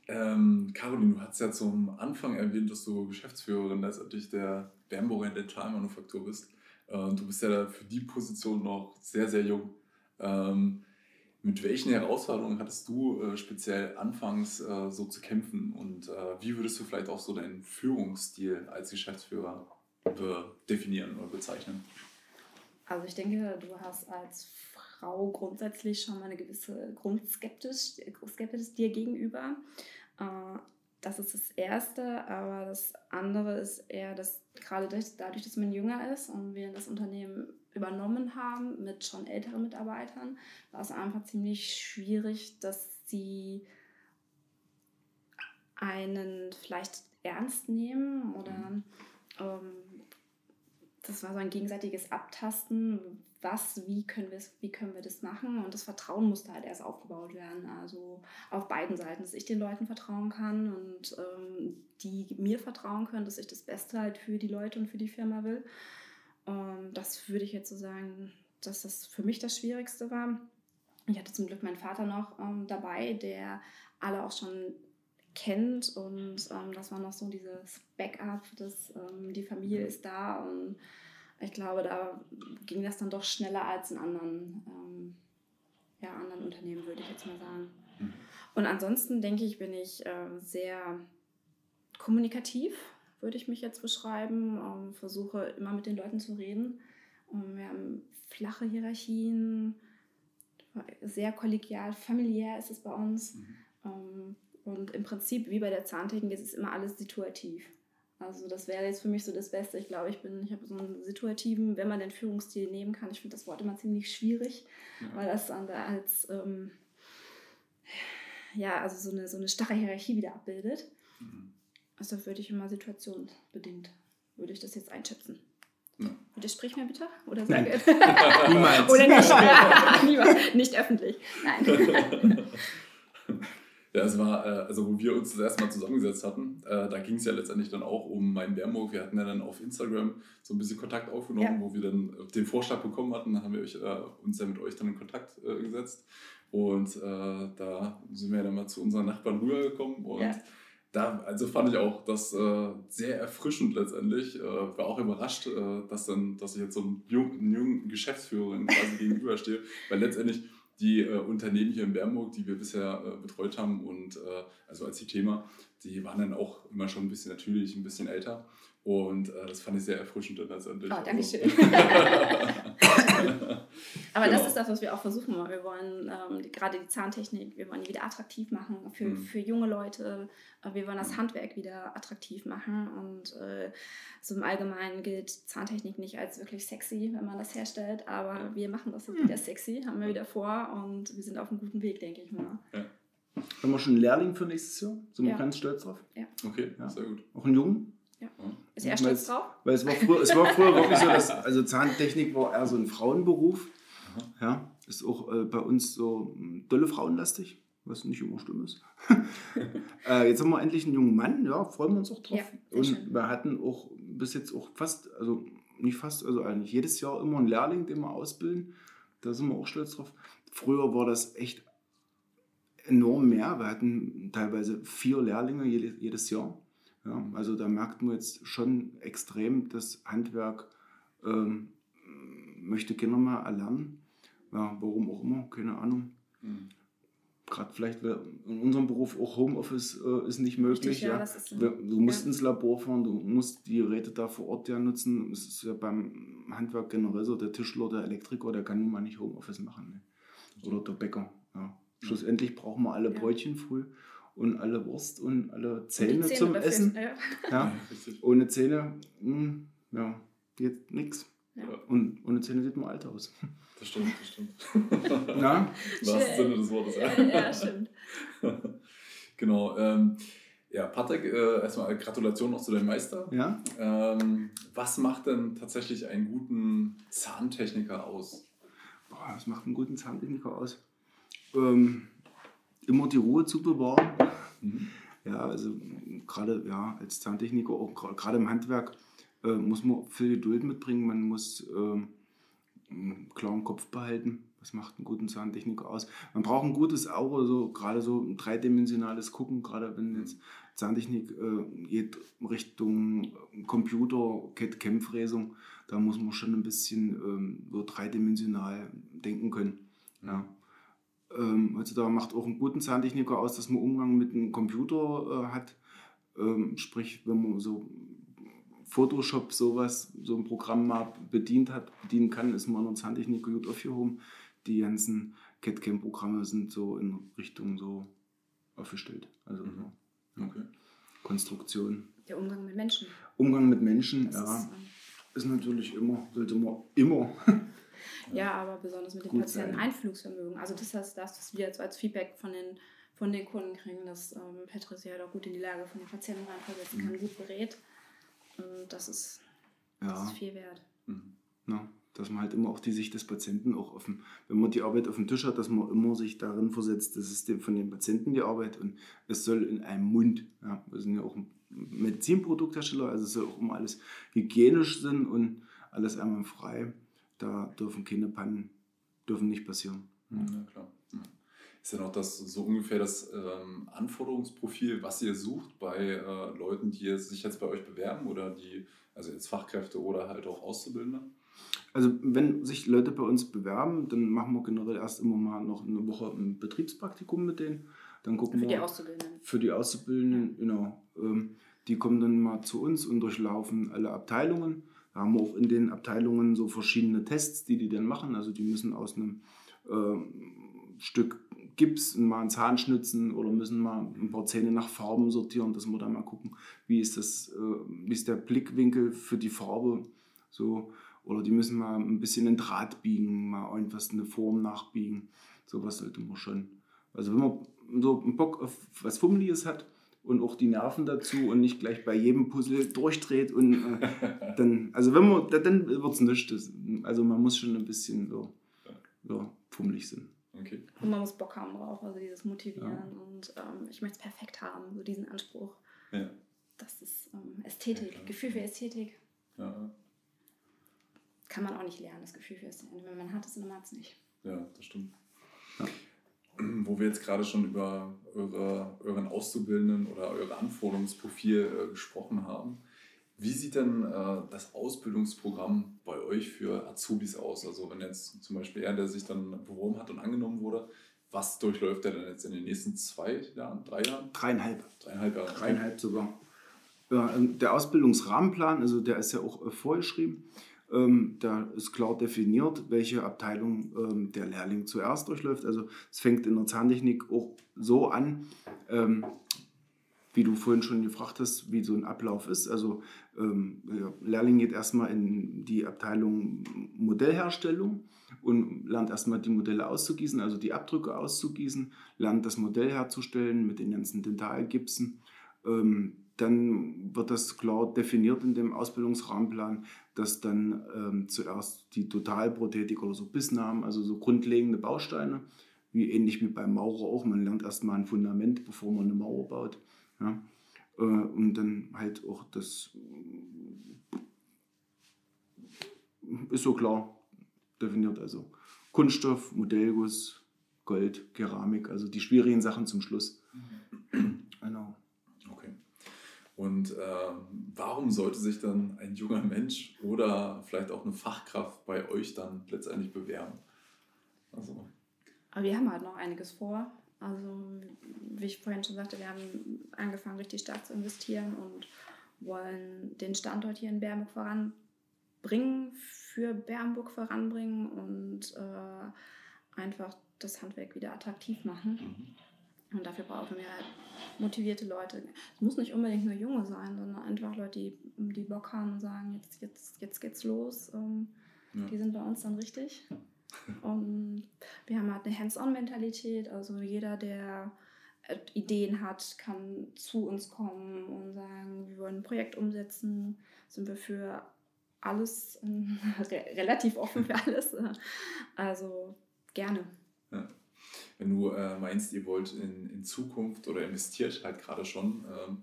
ähm, Caroline, du hast ja zum Anfang erwähnt, dass du Geschäftsführerin letztendlich der Bernburger Dentalmanufaktur bist. Äh, du bist ja für die Position noch sehr, sehr jung. Ähm, mit welchen Herausforderungen hattest du äh, speziell anfangs äh, so zu kämpfen und wie würdest du vielleicht auch so deinen Führungsstil als Geschäftsführer definieren oder bezeichnen? Also ich denke, du hast als Frau grundsätzlich schon mal eine gewisse Grundskeptisch Skeptisch dir gegenüber. Das ist das Erste, aber das andere ist eher, dass gerade dadurch, dass man jünger ist und wir das Unternehmen übernommen haben mit schon älteren Mitarbeitern, war es einfach ziemlich schwierig, dass sie einen vielleicht ernst nehmen oder mhm. ähm, das war so ein gegenseitiges Abtasten, was, wie können, wir, wie können wir das machen? Und das Vertrauen musste halt erst aufgebaut werden. Also auf beiden Seiten, dass ich den Leuten vertrauen kann und ähm, die mir vertrauen können, dass ich das Beste halt für die Leute und für die Firma will. Ähm, das würde ich jetzt so sagen, dass das für mich das Schwierigste war. Ich hatte zum Glück meinen Vater noch ähm, dabei, der alle auch schon kennt und ähm, das war noch so dieses Backup, dass ähm, die Familie ist da und ich glaube, da ging das dann doch schneller als in anderen, ähm, ja, anderen Unternehmen, würde ich jetzt mal sagen. Mhm. Und ansonsten denke ich, bin ich äh, sehr kommunikativ, würde ich mich jetzt beschreiben. Ähm, versuche immer mit den Leuten zu reden. Und wir haben flache Hierarchien, sehr kollegial, familiär ist es bei uns. Mhm. Ähm, und im Prinzip, wie bei der Zahntechnik, ist es immer alles situativ. Also das wäre jetzt für mich so das Beste. Ich glaube, ich bin, ich habe so einen situativen, wenn man den Führungsstil nehmen kann. Ich finde das Wort immer ziemlich schwierig, ja. weil das dann da als ähm, ja, also so eine, so eine starre Hierarchie wieder abbildet. Mhm. Also würde ich immer situationsbedingt, würde ich das jetzt einschätzen. Ja. Widersprich mir bitte? Oder Nein. Niemals. Oder nicht? Niemals. Nicht öffentlich. Nein. Ja, es war, äh, also wo wir uns das erste Mal zusammengesetzt hatten, äh, da ging es ja letztendlich dann auch um meinen Bärmburg. Wir hatten ja dann auf Instagram so ein bisschen Kontakt aufgenommen, ja. wo wir dann den Vorschlag bekommen hatten. Da haben wir euch, äh, uns ja mit euch dann in Kontakt gesetzt. Und da sind wir dann mal zu unseren Nachbarn rübergekommen und ja. da, also fand ich auch das äh, sehr erfrischend letztendlich. Äh, war auch überrascht, äh, dass, dann, dass ich jetzt so einem jungen, jungen Geschäftsführerin quasi gegenüberstehe, weil letztendlich die äh, Unternehmen hier in Bernburg, die wir bisher äh, betreut haben und äh, also als die Thema, die waren dann auch immer schon ein bisschen natürlich, ein bisschen älter. Und äh, das fand ich sehr erfrischend dann letztendlich. Oh, danke schön. Aber genau. das ist das, was wir auch versuchen. Wir wollen ähm, die, gerade die Zahntechnik, wir wollen die wieder attraktiv machen für, mhm. für junge Leute. Wir wollen das mhm. Handwerk wieder attraktiv machen. Und äh, so im Allgemeinen gilt Zahntechnik nicht als wirklich sexy, wenn man das herstellt. Aber ja. wir machen das jetzt mhm. wieder sexy, haben wir wieder vor. Und wir sind auf einem guten Weg, denke ich mal. Ja. Haben wir schon einen Lehrling für nächstes Jahr? Sind wir ja. ganz stolz drauf? Ja. Okay, ja. sehr gut. Auch einen Jungen? Ja. Ist er stolz drauf? Weil es war, früher, es war früher wirklich so, dass also Zahntechnik war eher so ein Frauenberuf. Ja, ist auch äh, bei uns so hm, dolle frauenlastig, was nicht immer schlimm ist. äh, jetzt haben wir endlich einen jungen Mann, ja, freuen wir uns auch drauf. Ja, Und schön. wir hatten auch bis jetzt auch fast, also nicht fast, also eigentlich jedes Jahr immer einen Lehrling, den wir ausbilden. Da sind wir auch stolz drauf. Früher war das echt enorm mehr. Wir hatten teilweise vier Lehrlinge jedes, jedes Jahr. Ja, also da merkt man jetzt schon extrem, das Handwerk ähm, möchte gerne mal erlernen. Ja, warum auch immer, keine Ahnung. Mhm. Gerade vielleicht in unserem Beruf auch Homeoffice äh, ist nicht möglich. Richtig, ja, ja. Ist, du musst ins Labor fahren, du musst die Geräte da vor Ort ja nutzen. Es ist ja beim Handwerk generell so, der Tischler, der Elektriker, der kann nun mal nicht Homeoffice machen. Ne? Oder der Bäcker. Schlussendlich brauchen wir alle Brötchen früh und alle Wurst und alle Zähne, Zähne zum Essen. Ja. ja. Ohne Zähne, mh, hm, ja, geht nichts. Ja. Und ohne Zähne sieht man alt aus. Das stimmt, das stimmt. Na? Im wahrsten Sinne des Wortes. Ja, ja stimmt. genau. Ähm, ja, Patrick, äh, erstmal Gratulation noch zu deinem Meister. Ja. Ähm, was macht denn tatsächlich einen guten Zahntechniker aus? Boah, was macht einen guten Zahntechniker aus? Ähm, immer die Ruhe zu bewahren. Mhm. Ja, also gerade ja, als Zahntechniker, auch gerade im Handwerk, äh, muss man viel Geduld mitbringen. Man muss äh, einen klaren Kopf behalten. Was macht einen guten Zahntechniker aus? Man braucht ein gutes Auge, so, gerade so ein dreidimensionales Gucken, gerade wenn jetzt Zahntechnik äh, geht Richtung Computer, CAD-Cam-Fräsung, da muss man schon ein bisschen ähm, so dreidimensional denken können. Ja. Ähm, heutzutage macht auch einen guten Zahntechniker aus, dass man Umgang mit einem Computer äh, hat. Ähm, sprich, wenn man so Photoshop sowas, so ein Programm mal bedient hat, bedienen kann, ist man in Zahntechniker gut aufgehoben. Die ganzen CAD-CAM-Programme sind so in Richtung so aufgestellt. Also mhm. so, okay. Konstruktion. Der Umgang mit Menschen. Umgang mit Menschen, das ja. Ist, ähm, ist natürlich immer, sollte man immer Ja, aber besonders mit dem Patienten Einflugsvermögen. Also das heißt, das, was wir jetzt als Feedback von den, von den Kunden kriegen, dass ähm, Petri sich halt auch gut in die Lage von den Patienten reinversetzen kann, mhm. gut berät. Und das ist, ja. das ist viel wert. Mhm. Ja, dass man halt immer auch die Sicht des Patienten auch offen, wenn man die Arbeit auf dem Tisch hat, dass man immer sich darin versetzt, das ist von dem Patienten die Arbeit und es soll in einem Mund, ja, wir sind ja auch ein Medizinprodukthersteller, also es soll auch immer alles hygienisch sein und alles einmal frei da dürfen keine Pannen dürfen nicht passieren. Ja, klar. Ist ja noch das so ungefähr das ähm, Anforderungsprofil, was ihr sucht bei äh, Leuten, die sich jetzt bei euch bewerben oder die, also jetzt Fachkräfte oder halt auch Auszubildende? Also wenn sich Leute bei uns bewerben, dann machen wir generell erst immer mal noch eine Woche ein Betriebspraktikum mit denen. Dann gucken für wir, die Auszubildenden. Für die Auszubildenden, genau. Ähm, die kommen dann mal zu uns und durchlaufen alle Abteilungen haben auch in den Abteilungen so verschiedene Tests, die die dann machen. Also die müssen aus einem äh, Stück Gips mal einen Zahn schnitzen oder müssen mal ein paar Zähne nach Farben sortieren, dass wir da mal gucken, wie ist, das, äh, wie ist der Blickwinkel für die Farbe. So. Oder die müssen mal ein bisschen einen Draht biegen, mal irgendwas, eine Form nachbiegen. Sowas sollte man schon. Also wenn man so einen Bock auf was Fummeliges hat, und auch die Nerven dazu und nicht gleich bei jedem Puzzle durchdreht und äh, dann, also wenn man, dann wird es nichts. Also man muss schon ein bisschen so, so fummelig sein. Okay. Und man muss Bock haben drauf, also dieses Motivieren ja. und ähm, ich möchte es perfekt haben, so diesen Anspruch. Ja. Das ist ähm, Ästhetik, ja, Gefühl für Ästhetik. Ja. Kann man auch nicht lernen, das Gefühl für Ästhetik. Wenn man hat es, dann hat es nicht. Ja, das stimmt. Wo wir jetzt gerade schon über eure, euren Auszubildenden oder euer Anforderungsprofil äh, gesprochen haben, wie sieht denn äh, das Ausbildungsprogramm bei euch für Azubis aus? Also wenn jetzt zum Beispiel er, der sich dann beworben hat und angenommen wurde, was durchläuft er denn jetzt in den nächsten zwei Jahren, drei Jahren? Dreieinhalb. Dreieinhalb Jahre. Dreieinhalb sogar. Der Ausbildungsrahmenplan, also der ist ja auch äh, vorgeschrieben. Ähm, da ist klar definiert, welche Abteilung ähm, der Lehrling zuerst durchläuft. Also es fängt in der Zahntechnik auch so an, ähm, wie du vorhin schon gefragt hast, wie so ein Ablauf ist. Also ähm, der Lehrling geht erstmal in die Abteilung Modellherstellung und lernt erstmal die Modelle auszugießen, also die Abdrücke auszugießen, lernt das Modell herzustellen mit den ganzen Dentalgipsen. Ähm, dann wird das klar definiert in dem Ausbildungsrahmenplan, dass dann ähm, zuerst die Totalprothetik oder so Bissnamen, also so grundlegende Bausteine, wie ähnlich wie beim Maurer auch. Man lernt erstmal ein Fundament, bevor man eine Mauer baut. Ja? Äh, und dann halt auch das ist so klar definiert. Also Kunststoff, Modellguss, Gold, Keramik, also die schwierigen Sachen zum Schluss. Genau. Und äh, warum sollte sich dann ein junger Mensch oder vielleicht auch eine Fachkraft bei euch dann letztendlich bewerben? Also. Aber wir haben halt noch einiges vor. Also, wie ich vorhin schon sagte, wir haben angefangen, richtig stark zu investieren und wollen den Standort hier in Bernburg voranbringen, für Bernburg voranbringen und äh, einfach das Handwerk wieder attraktiv machen. Mhm. Und dafür brauchen wir halt motivierte Leute. Es muss nicht unbedingt nur Junge sein, sondern einfach Leute, die, die Bock haben und sagen, jetzt, jetzt, jetzt geht's los. Ähm, ja. Die sind bei uns dann richtig. Und wir haben halt eine Hands-on-Mentalität. Also jeder, der äh, Ideen hat, kann zu uns kommen und sagen, wir wollen ein Projekt umsetzen. Sind wir für alles, relativ offen für alles. Also gerne. Ja. Wenn du äh, meinst, ihr wollt in, in Zukunft oder investiert halt gerade schon, ähm,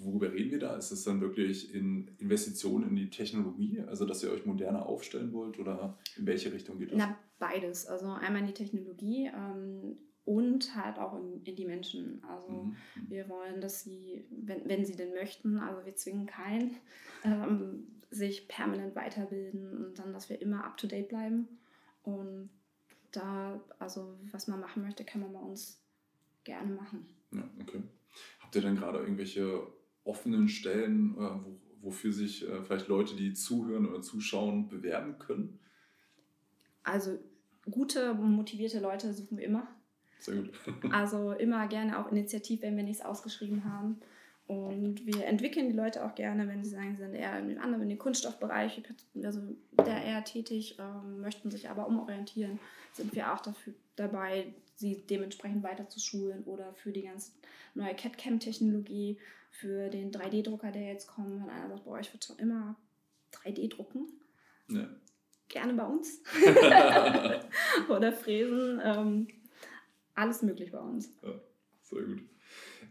worüber reden wir da? Ist es dann wirklich in Investitionen in die Technologie, also dass ihr euch moderner aufstellen wollt oder in welche Richtung geht das? Na, beides. Also einmal in die Technologie ähm, und halt auch in, in die Menschen. Also mhm. wir wollen, dass sie, wenn, wenn sie denn möchten, also wir zwingen keinen, ähm, sich permanent weiterbilden und dann, dass wir immer up-to-date bleiben. Und da, also was man machen möchte, kann man bei uns gerne machen. Ja, okay. Habt ihr denn gerade irgendwelche offenen Stellen, äh, wo, wofür sich äh, vielleicht Leute, die zuhören oder zuschauen, bewerben können? Also gute, motivierte Leute suchen wir immer. Sehr gut. also immer gerne auch Initiativ, wenn wir nichts ausgeschrieben haben. Und wir entwickeln die Leute auch gerne, wenn sie sagen, sie sind eher in den anderen, in den Kunststoffbereich, also der eher tätig, ähm, möchten sich aber umorientieren, sind wir auch dafür, dabei, sie dementsprechend weiter zu schulen oder für die ganze neue CAD-CAM-Technologie, für den 3D-Drucker, der jetzt kommt, wenn einer sagt, boah, ich würde schon immer 3D drucken. Ja. Gerne bei uns. oder fräsen. Ähm, alles möglich bei uns. Ja, sehr gut.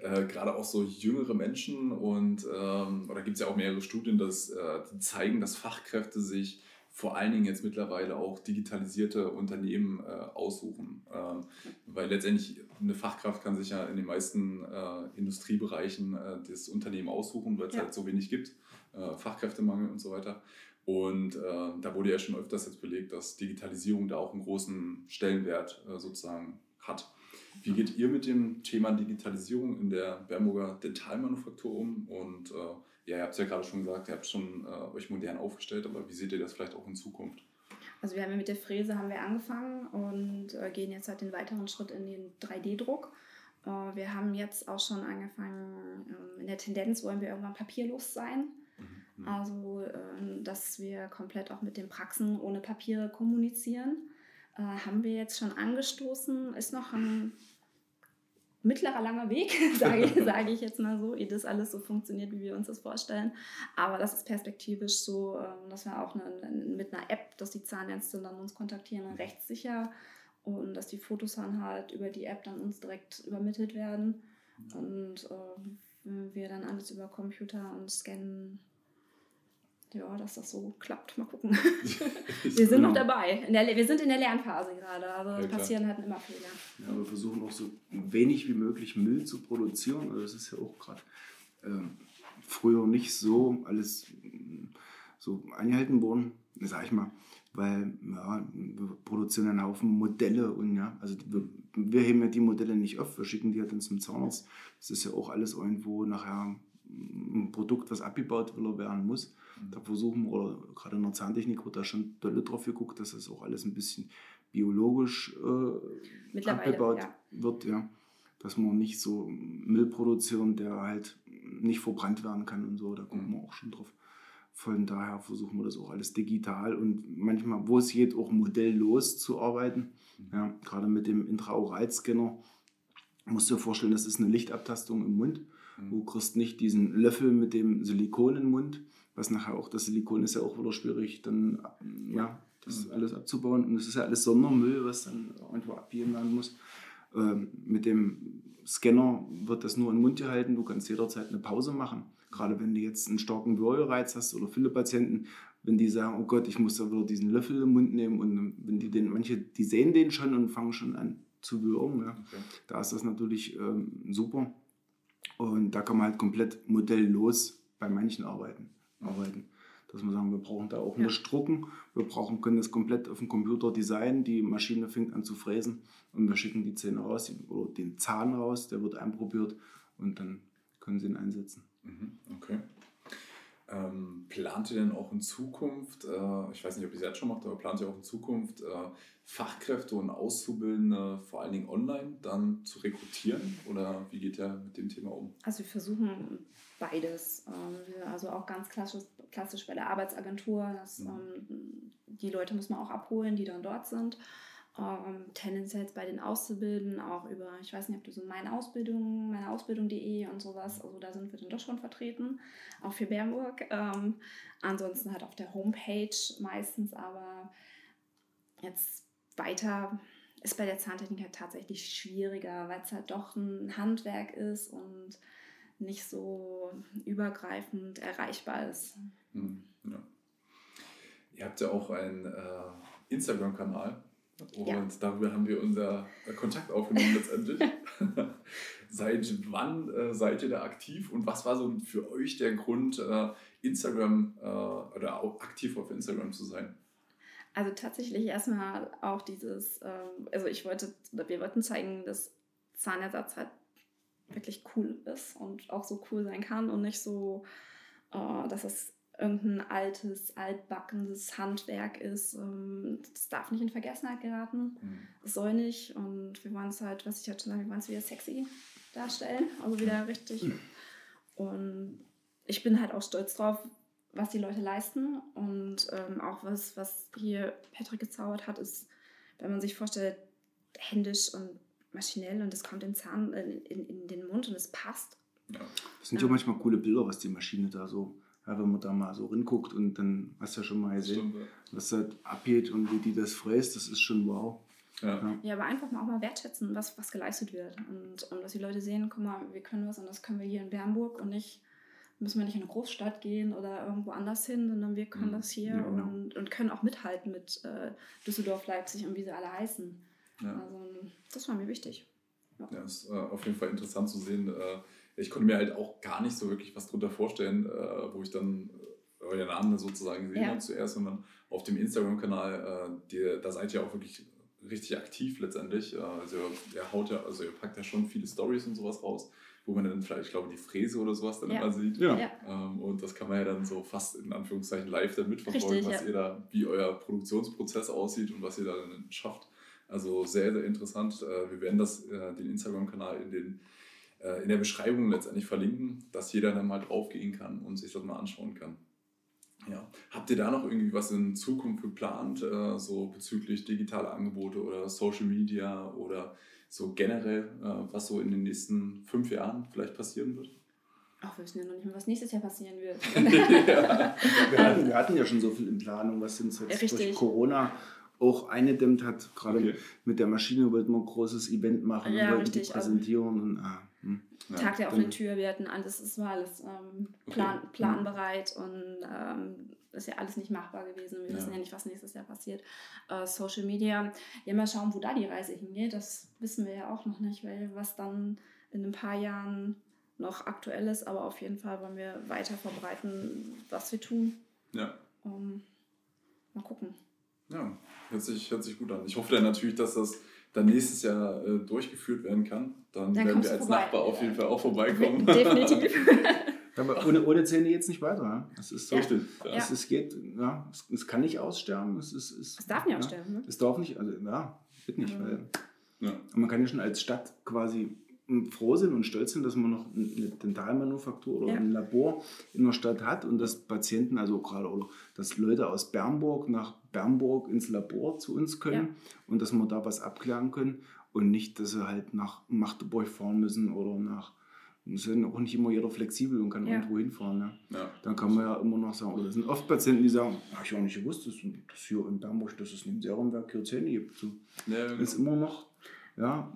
Äh, gerade auch so jüngere Menschen und ähm, oder gibt es ja auch mehrere Studien, dass, äh, die zeigen, dass Fachkräfte sich vor allen Dingen jetzt mittlerweile auch digitalisierte Unternehmen äh, aussuchen. Ähm, weil letztendlich eine Fachkraft kann sich ja in den meisten äh, Industriebereichen äh, das Unternehmen aussuchen, weil es ja. halt so wenig gibt, äh, Fachkräftemangel und so weiter. Und da wurde ja schon öfters jetzt belegt, dass Digitalisierung da auch einen großen Stellenwert sozusagen hat. Wie geht ihr mit dem Thema Digitalisierung in der Bernburger Dentalmanufaktur um? Und äh, ja, ihr habt es ja gerade schon gesagt, ihr habt schon äh, euch modern aufgestellt, aber wie seht ihr das vielleicht auch in Zukunft? Also wir haben ja mit der Fräse haben wir angefangen und äh, gehen jetzt halt den weiteren Schritt in den 3D-Druck. Äh, wir haben jetzt auch schon angefangen, ähm, in der Tendenz wollen wir irgendwann papierlos sein. Mhm. Also, ähm, dass wir komplett auch mit den Praxen ohne Papiere kommunizieren. Äh, haben wir jetzt schon angestoßen. Ist noch ein mittlerer langer Weg, sage ich, sag ich jetzt mal so, ehe das alles so funktioniert, wie wir uns das vorstellen. Aber das ist perspektivisch so, ähm, dass wir auch eine, mit einer App, dass die Zahnärzte dann uns kontaktieren, rechtssicher und dass die Fotos dann halt über die App dann uns direkt übermittelt werden und äh, wir dann alles über Computer und Scannen ja, dass das so klappt. Mal gucken. wir sind noch dabei. In der, wir sind in der Lernphase gerade. Also ja, passieren halt immer Fehler. Ja, wir versuchen auch so wenig wie möglich Müll zu produzieren. Also das ist ja auch gerade äh, früher nicht so alles so eingehalten worden, sag ich mal. Weil ja, wir produzieren einen Haufen Modelle und ja, also wir, wir heben ja die Modelle nicht auf, wir schicken die ja dann zum Zahnarzt. Das ist ja auch alles irgendwo nachher ein Produkt, was abgebaut werden muss. Da versuchen wir, oder gerade in der Zahntechnik wird da schon dolle drauf geguckt, dass das auch alles ein bisschen biologisch äh, abgebaut ja. wird, ja. Dass man nicht so Müll produzieren, der halt nicht verbrannt werden kann und so, da gucken mhm. wir auch schon drauf. Von daher versuchen wir das auch alles digital und manchmal, wo es geht, auch modelllos zu arbeiten. Mhm. Ja, gerade mit dem Intraoralscanner musst du dir vorstellen, das ist eine Lichtabtastung im Mund. Mhm. Du kriegst nicht diesen Löffel mit dem Silikon im Mund, was nachher auch, das Silikon ist ja auch wieder schwierig, dann ja, das mhm. alles abzubauen. Und es ist ja alles Sondermüll, was dann irgendwo abgehen werden muss. Ähm, mit dem Scanner wird das nur im Mund gehalten, du kannst jederzeit eine Pause machen. Gerade wenn du jetzt einen starken Würgereiz hast oder viele Patienten, wenn die sagen, oh Gott, ich muss da wieder diesen Löffel im Mund nehmen und wenn die den, manche, die sehen den schon und fangen schon an zu würgen. Ja. Okay. Da ist das natürlich ähm, super. Und da kann man halt komplett modelllos bei manchen arbeiten arbeiten. Dass wir sagen, wir brauchen da auch ja. nicht drucken, wir brauchen, können das komplett auf dem Computer designen, die Maschine fängt an zu fräsen und wir schicken die Zähne raus oder den Zahn raus, der wird einprobiert und dann können sie ihn einsetzen. Mhm, okay. Ähm, plant ihr denn auch in Zukunft, äh, ich weiß nicht, ob ihr es jetzt schon macht, aber plant ihr auch in Zukunft äh, Fachkräfte und Auszubildende vor allen Dingen online dann zu rekrutieren oder wie geht ihr mit dem Thema um? Also wir versuchen beides. Ähm, also auch ganz klassisch, klassisch bei der Arbeitsagentur. Das, mhm. ähm, die Leute muss man auch abholen, die dann dort sind. Ähm, tendenziell bei den Auszubildenden auch über, ich weiß nicht, ob du so meine Ausbildung, meine Ausbildung.de und sowas, also da sind wir dann doch schon vertreten, auch für Bernburg. Ähm, ansonsten halt auf der Homepage meistens, aber jetzt weiter ist bei der Zahntechnik halt tatsächlich schwieriger, weil es halt doch ein Handwerk ist und nicht so übergreifend erreichbar ist. Hm, ja. Ihr habt ja auch einen äh, Instagram-Kanal und ja. darüber haben wir unser äh, Kontakt aufgenommen letztendlich. Seit wann äh, seid ihr da aktiv und was war so für euch der Grund, äh, Instagram äh, oder auch aktiv auf Instagram zu sein? Also tatsächlich erstmal auch dieses, ähm, also ich wollte, wir wollten zeigen, dass Zahnersatz halt wirklich cool ist und auch so cool sein kann und nicht so, äh, dass es irgendein altes, altbackenes Handwerk ist. Ähm, das darf nicht in Vergessenheit geraten. Mhm. Das soll nicht. Und wir wollen es halt, was ich halt schon sage, wir wollen es wieder sexy darstellen. Also wieder richtig. Mhm. Und ich bin halt auch stolz drauf, was die Leute leisten. Und ähm, auch was, was hier Patrick gezaubert hat, ist, wenn man sich vorstellt, händisch und maschinell und es kommt in, Zahn, in, in, in den Mund und es passt. Ja. Das sind ja ähm. manchmal coole Bilder, was die Maschine da so, ja, wenn man da mal so ringuckt und dann hast du ja schon mal gesehen, was da abgeht und wie die das fräst, das ist schon wow. Ja. ja, aber einfach mal auch mal wertschätzen, was, was geleistet wird. Und, und dass die Leute sehen, guck mal, wir können was und das können wir hier in Bernburg und nicht, müssen wir nicht in eine Großstadt gehen oder irgendwo anders hin, sondern wir können mhm. das hier ja, genau. und, und können auch mithalten mit äh, Düsseldorf, Leipzig und wie sie alle heißen. Ja. Also das war mir wichtig. Ja, ja ist äh, auf jeden Fall interessant zu sehen. Äh, ich konnte mir halt auch gar nicht so wirklich was drunter vorstellen, äh, wo ich dann äh, euren Namen sozusagen gesehen ja. habe zuerst, sondern auf dem Instagram-Kanal, äh, da seid ihr auch wirklich richtig aktiv letztendlich. Äh, also ihr haut ja, also ihr packt ja schon viele Stories und sowas raus, wo man dann vielleicht, ich glaube, die Fräse oder sowas dann ja. immer sieht. Ja. Ähm, und das kann man ja dann so fast in Anführungszeichen live dann mitverfolgen, richtig, was ja. ihr da, wie euer Produktionsprozess aussieht und was ihr da dann schafft. Also sehr, sehr interessant. Äh, wir werden das, äh, den Instagram-Kanal in, den, in der Beschreibung letztendlich verlinken, dass jeder dann mal draufgehen kann und sich das mal anschauen kann. Ja. Habt ihr da noch irgendwie was in Zukunft geplant, so bezüglich digitale Angebote oder Social Media oder so generell, was so in den nächsten fünf Jahren vielleicht passieren wird? Ach, wir wissen ja noch nicht mal, was nächstes Jahr passieren wird. ja. wir, hatten, wir hatten ja schon so viel in Planung, was sind jetzt Richtig. durch Corona auch eingedämmt hat. Gerade okay. mit der Maschine wollten wir ein großes Event machen ja, und wollten richtig, die präsentieren. Also, und, ah, hm. Tag der offenen Tür, wir hatten alles, es war alles ähm, plan, okay. planbereit und ähm, ist ja alles nicht machbar gewesen. Wir ja. wissen ja nicht, was nächstes Jahr passiert. Äh, Social Media, ja mal schauen, wo da die Reise hingeht. Das wissen wir ja auch noch nicht, weil was dann in ein paar Jahren noch aktuell ist, aber auf jeden Fall wollen wir weiter verbreiten, was wir tun. Ja. Um, mal gucken. Ja, hört sich, hört sich gut an. Ich hoffe dann natürlich, dass das dann nächstes Jahr äh, durchgeführt werden kann. Dann, dann werden wir als vorbei. Nachbar auf jeden Fall auch vorbeikommen. Definitiv. Aber ohne, ohne Zähne jetzt nicht weiter. Ja? Das ist so. Ja. Ja. Es, es, geht, ja, es, es, kann nicht aussterben. Es, es, es, es darf nicht aussterben. Ne? Es darf nicht, also ja, wird nicht. Mhm. Weil, ja. Man kann ja schon als Stadt quasi froh sind und stolz sind, dass man noch eine Dentalmanufaktur oder ja. ein Labor in der Stadt hat und dass Patienten, also gerade oder dass Leute aus Bernburg nach Bernburg ins Labor zu uns können ja. und dass wir da was abklären können und nicht, dass sie halt nach Magdeburg fahren müssen oder nach es ist auch nicht immer jeder flexibel und kann ja. irgendwo hinfahren. Ne? Ja. Dann kann man ja immer noch sagen, oder es sind oft Patienten, die sagen, habe ich auch nicht gewusst, dass, dass hier in Bernburg, dass es neben Serumwerk hier Zähne gibt. So. Ja, genau. ist immer noch, ja,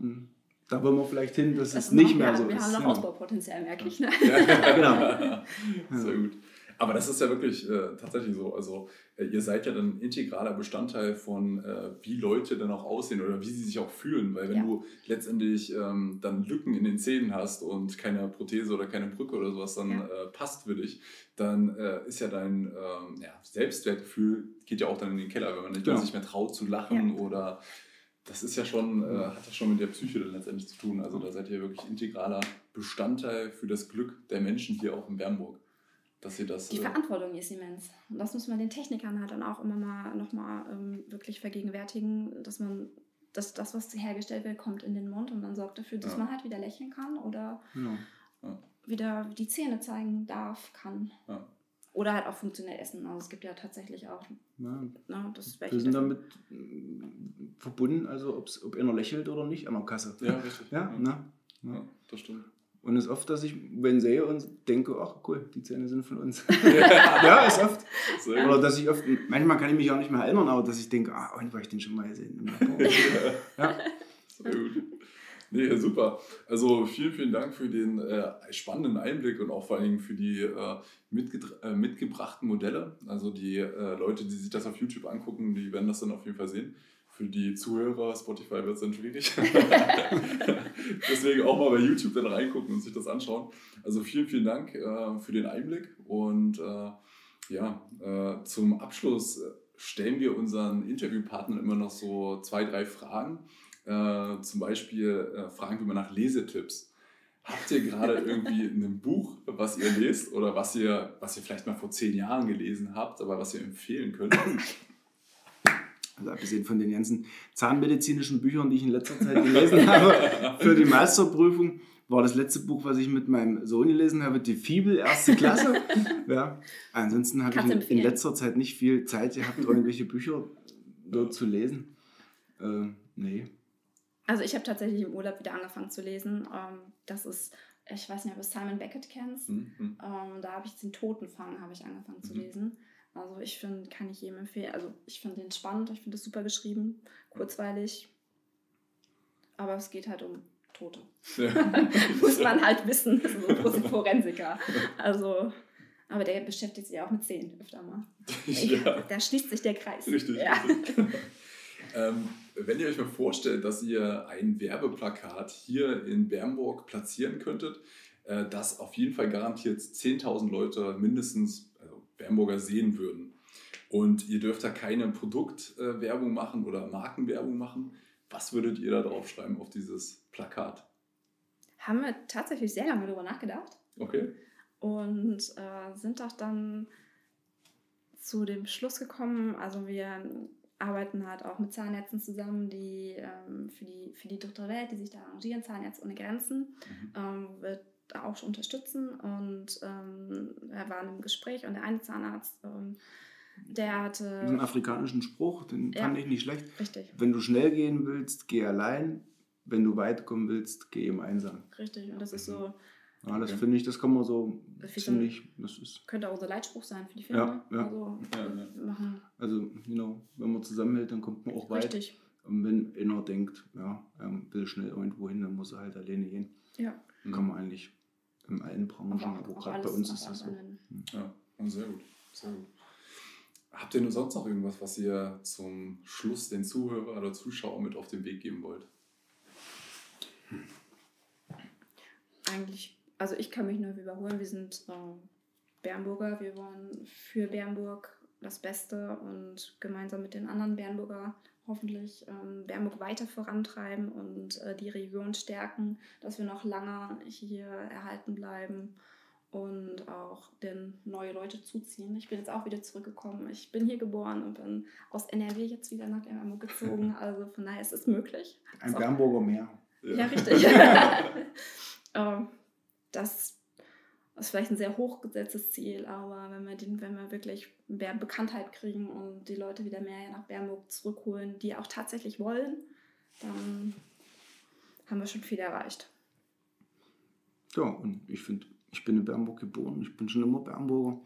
da wollen wir vielleicht hin, dass das es nicht mehr so wir ist. Wir haben noch Ausbaupotenzial, merke ich. Ne? Ja, genau. Sehr gut. Aber das ist ja wirklich äh, tatsächlich so. Also äh, ihr seid ja dann integraler Bestandteil von, äh, wie Leute dann auch aussehen oder wie sie sich auch fühlen. Weil wenn ja. du letztendlich ähm, dann Lücken in den Zähnen hast und keine Prothese oder keine Brücke oder sowas dann ja. Äh, passt für dich, dann äh, ist ja dein ähm, ja, Selbstwertgefühl geht ja auch dann in den Keller, wenn man nicht, genau. sich mehr traut zu lachen oder das ist ja schon, äh, hat das schon mit der Psyche dann letztendlich zu tun. Also da seid ihr wirklich integraler Bestandteil für das Glück der Menschen hier auch in Bernburg. Dass ihr das, die äh, Verantwortung ist immens. Und das muss man den Technikern halt dann auch immer mal nochmal ähm, wirklich vergegenwärtigen, dass man dass das, was hergestellt wird, kommt in den Mund und man sorgt dafür, dass ja. man halt wieder lächeln kann oder ja. wieder die Zähne zeigen darf, kann. Ja. Oder halt auch funktionell essen. Also es gibt ja tatsächlich auch. Ja. Ne, das wir sind damit äh, verbunden, also ob einer lächelt oder nicht an der Kasse. Ja, richtig. Ja, ja. Ne? ja. das stimmt. Und es ist oft, dass ich, wenn sehe und denke, ach cool, die Zähne sind von uns. ja, ist oft. Sehr Oder dass ich oft, manchmal kann ich mich auch nicht mehr erinnern, aber dass ich denke, ah, wann war ich den schon mal gesehen? ja. Sehr gut. Nee, super. Also vielen, vielen Dank für den äh, spannenden Einblick und auch vor allen Dingen für die äh, äh, mitgebrachten Modelle. Also die äh, Leute, die sich das auf YouTube angucken, die werden das dann auf jeden Fall sehen. Für die Zuhörer, Spotify wird es dann schwierig. Deswegen auch mal bei YouTube dann reingucken und sich das anschauen. Also vielen, vielen Dank äh, für den Einblick. Und äh, ja, zum Abschluss stellen wir unseren Interviewpartnern immer noch so zwei, drei Fragen äh, zum Beispiel äh, fragen wir mal nach Lesetipps. Habt ihr gerade irgendwie ein Buch, was ihr lest oder was ihr, was ihr vielleicht mal vor zehn Jahren gelesen habt, aber was ihr empfehlen könnt? Also abgesehen von den ganzen zahnmedizinischen Büchern, die ich in letzter Zeit gelesen habe für die Meisterprüfung, war das letzte Buch, was ich mit meinem Sohn gelesen habe, die Fibel, erste Klasse. ja. Ansonsten habe ich in, letzter Zeit nicht viel Zeit gehabt, irgendwelche Bücher dort zu lesen. Äh, nee. Also ich habe tatsächlich im Urlaub wieder angefangen zu lesen. Ähm, das ist, ich weiß nicht, ob du Simon Beckett kennst. Mhm. Ähm, da habe ich den Totenfang habe ich angefangen zu mhm. lesen. Also ich finde, kann ich jedem empfehlen. Also ich finde den spannend, ich finde es super geschrieben, kurzweilig. Aber es geht halt um Tote. Ja. Muss man halt wissen, so Forensiker. Also, aber der beschäftigt sich auch mit Szenen öfter mal. Ja. Da schließt sich der Kreis. Richtig. Ja. richtig. ähm, wenn ihr euch mal vorstellt, dass ihr ein Werbeplakat hier in Bernburg platzieren könntet, äh, das auf jeden Fall garantiert 10.000 Leute mindestens, also Bernburger sehen würden. Und ihr dürft da keine Produktwerbung machen oder Markenwerbung machen. Was würdet ihr da draufschreiben auf dieses Plakat? Haben wir tatsächlich sehr lange darüber nachgedacht. Okay. Und äh, sind auch dann zu dem Schluss gekommen, also wir arbeiten halt auch mit Zahnärzten zusammen, die ähm, für, die, für die dritte Welt, die sich da arrangieren, Zahnärzte ohne Grenzen, mhm. ähm, wird auch unterstützen. Und ähm, wir waren im Gespräch und der eine Zahnarzt, ähm, der hatte. Diesen afrikanischen Spruch, den ja, fand ich nicht schlecht. Richtig. Wenn du schnell gehen willst, geh allein. Wenn du weit kommen willst, geh im Einsam. Richtig, und das ist so ja, das okay. finde ich, das kann man so das ziemlich. Das ist könnte auch unser Leitspruch sein für die Firma. Ja, ja. Also, ja, Machen. also you know, wenn man zusammenhält, dann kommt man auch weit. Richtig. Und wenn einer denkt, ja, er will schnell irgendwo hin, dann muss er halt alleine gehen. Ja. Dann kann man eigentlich in allen Branchen, aber, aber gerade bei uns ist das so. Hm. Ja, sehr gut. Sehr gut. Habt ihr nur sonst noch irgendwas, was ihr zum Schluss den Zuhörer oder Zuschauer mit auf den Weg geben wollt? Eigentlich, also ich kann mich nur wiederholen, wir sind äh, Bernburger, wir wollen für Bernburg das Beste und gemeinsam mit den anderen Bernburger hoffentlich ähm, Bernburg weiter vorantreiben und äh, die Region stärken, dass wir noch lange hier erhalten bleiben und auch den neue Leute zuziehen. Ich bin jetzt auch wieder zurückgekommen. Ich bin hier geboren und bin aus NRW jetzt wieder nach Bernburg gezogen. Also von daher ist es möglich. Ein Bernburger mehr. Ja, ja richtig. Ähm, das ist vielleicht ein sehr hochgesetztes Ziel, aber wenn wir, den, wenn wir wirklich mehr Bekanntheit kriegen und die Leute wieder mehr nach Bernburg zurückholen, die auch tatsächlich wollen, dann haben wir schon viel erreicht. Ja, und ich finde, ich bin in Bernburg geboren, ich bin schon immer Bernburger.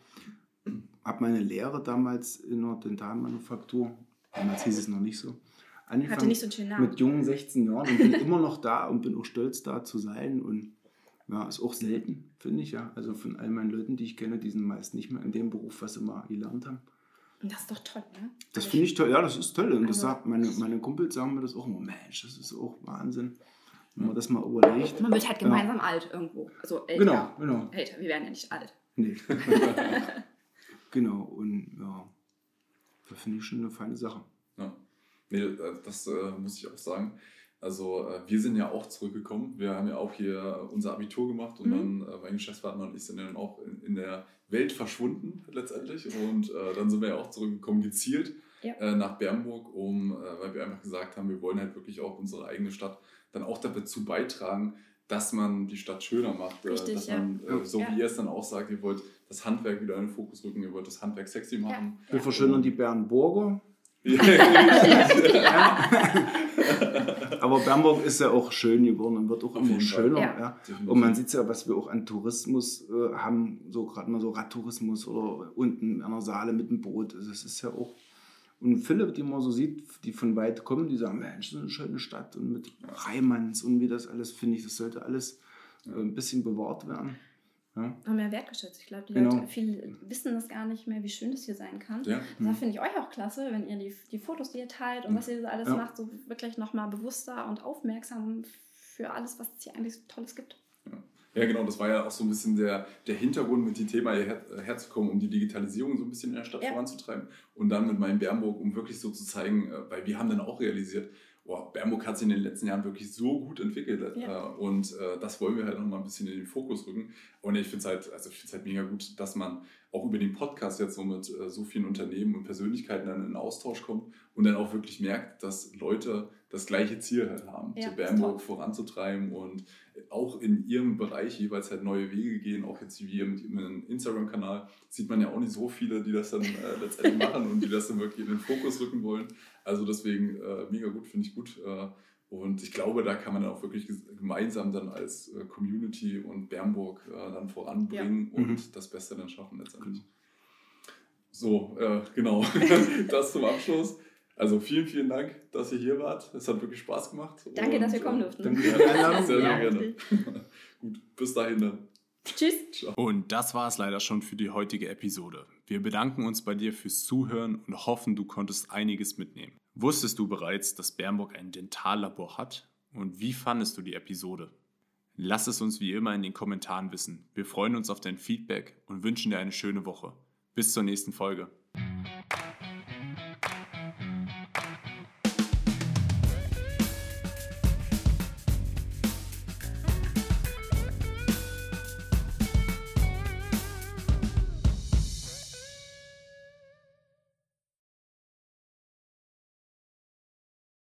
Habe meine Lehre damals in der Dentalmanufaktur, damals hieß es noch nicht so, angefangen. Hatte nicht so einen schönen Namen. Mit jungen 16 Jahren und bin immer noch da und bin auch stolz da zu sein und ja, ist auch selten, finde ich ja. Also von all meinen Leuten, die ich kenne, die sind meist nicht mehr in dem Beruf, was sie mal gelernt haben. Und das ist doch toll, ne? Das finde ich toll, ja, das ist toll. Und das also sagt meine, meine Kumpels sagen mir das auch immer, Mensch, das ist auch Wahnsinn, wenn man das mal überlegt. Man wird halt gemeinsam ja. alt irgendwo. Also älter. Genau, genau. Älter, wir werden ja nicht alt. Nee. genau, und ja, das finde ich schon eine feine Sache. Ja. Nee, äh, das äh, muss ich auch sagen. Also äh, wir sind ja auch zurückgekommen. Wir haben ja auch hier unser Abitur gemacht und mhm. dann äh, mein Geschäftspartner und ich sind dann auch in, in der Welt verschwunden letztendlich. Und äh, dann sind wir ja auch zurückgekommen, gezielt ja. Äh, nach Bernburg, um, äh, weil wir einfach gesagt haben, wir wollen halt wirklich auch unsere eigene Stadt dann auch dazu beitragen, dass man die Stadt schöner macht. Äh, Richtig, dass man, ja. so ja. wie ihr es dann auch sagt, ihr wollt das Handwerk wieder in den Fokus rücken, ihr wollt das Handwerk sexy machen. Wir verschönern die Bernburger. Ja. Aber Bernburg ist ja auch schön geworden und wird auch Auf immer schöner. Ja. Ja. Und man sieht ja, was wir auch an Tourismus äh, haben, so gerade mal so Radtourismus oder unten an der Saale mit dem Boot. Also es ist ja auch. Und viele, die man so sieht, die von weit kommen, die sagen, Mensch, das ist eine schöne Stadt und mit Reimanns und wie das alles, finde ich, das sollte alles äh, ein bisschen bewahrt werden. Ja. Noch mehr wertgeschätzt. Ich glaube, die genau. Leute viel wissen das gar nicht mehr, wie schön das hier sein kann. Ja. Da mhm. finde ich euch auch klasse, wenn ihr die, die Fotos, die ihr teilt und mhm. was ihr so alles ja. macht, so wirklich nochmal bewusster und aufmerksam für alles, was es hier eigentlich so Tolles gibt. Ja. genau, das war ja auch so ein bisschen der, der Hintergrund, mit dem Thema hierher herzukommen, um die Digitalisierung so ein bisschen in der Stadt voranzutreiben. Und dann mit meinem Bernburg, um wirklich so zu zeigen, äh, weil wir haben dann auch realisiert, boah, Bernburg hat sich in den letzten Jahren wirklich so gut entwickelt. Ja. Äh, und äh, das wollen wir halt nochmal ein bisschen in den Fokus rücken. Und ich finde es halt, also halt mega gut, dass man auch über den Podcast jetzt so mit äh, so vielen Unternehmen und Persönlichkeiten dann in Austausch kommt und dann auch wirklich merkt, dass Leute das gleiche Ziel halt haben, ja, zu Bernburg voranzutreiben und auch in ihrem Bereich jeweils halt neue Wege gehen. Auch jetzt wie mit ihrem Instagram-Kanal sieht man ja auch nicht so viele, die das dann äh, letztendlich machen und die das dann wirklich in den Fokus rücken wollen. Also deswegen äh, mega gut, finde ich gut. Äh, und ich glaube, da kann man auch wirklich gemeinsam dann als äh, Community und Bernburg äh, dann voranbringen ja. und mhm. das Beste dann schaffen letztendlich. So, äh, genau, das zum Abschluss. Also vielen, vielen Dank, dass ihr hier wart. Es hat wirklich Spaß gemacht. Danke, und, dass wir kommen durften. Danke für die Einladung. Sehr, sehr ja, gerne. Gut, bis dahin dann. Tschüss. Ciao. Und das war es leider schon für die heutige Episode. Wir bedanken uns bei dir fürs Zuhören und hoffen, du konntest einiges mitnehmen. Wusstest du bereits, dass Bernburg ein Dentallabor hat? Und wie fandest du die Episode? Lass es uns wie immer in den Kommentaren wissen. Wir freuen uns auf dein Feedback und wünschen dir eine schöne Woche. Bis zur nächsten Folge.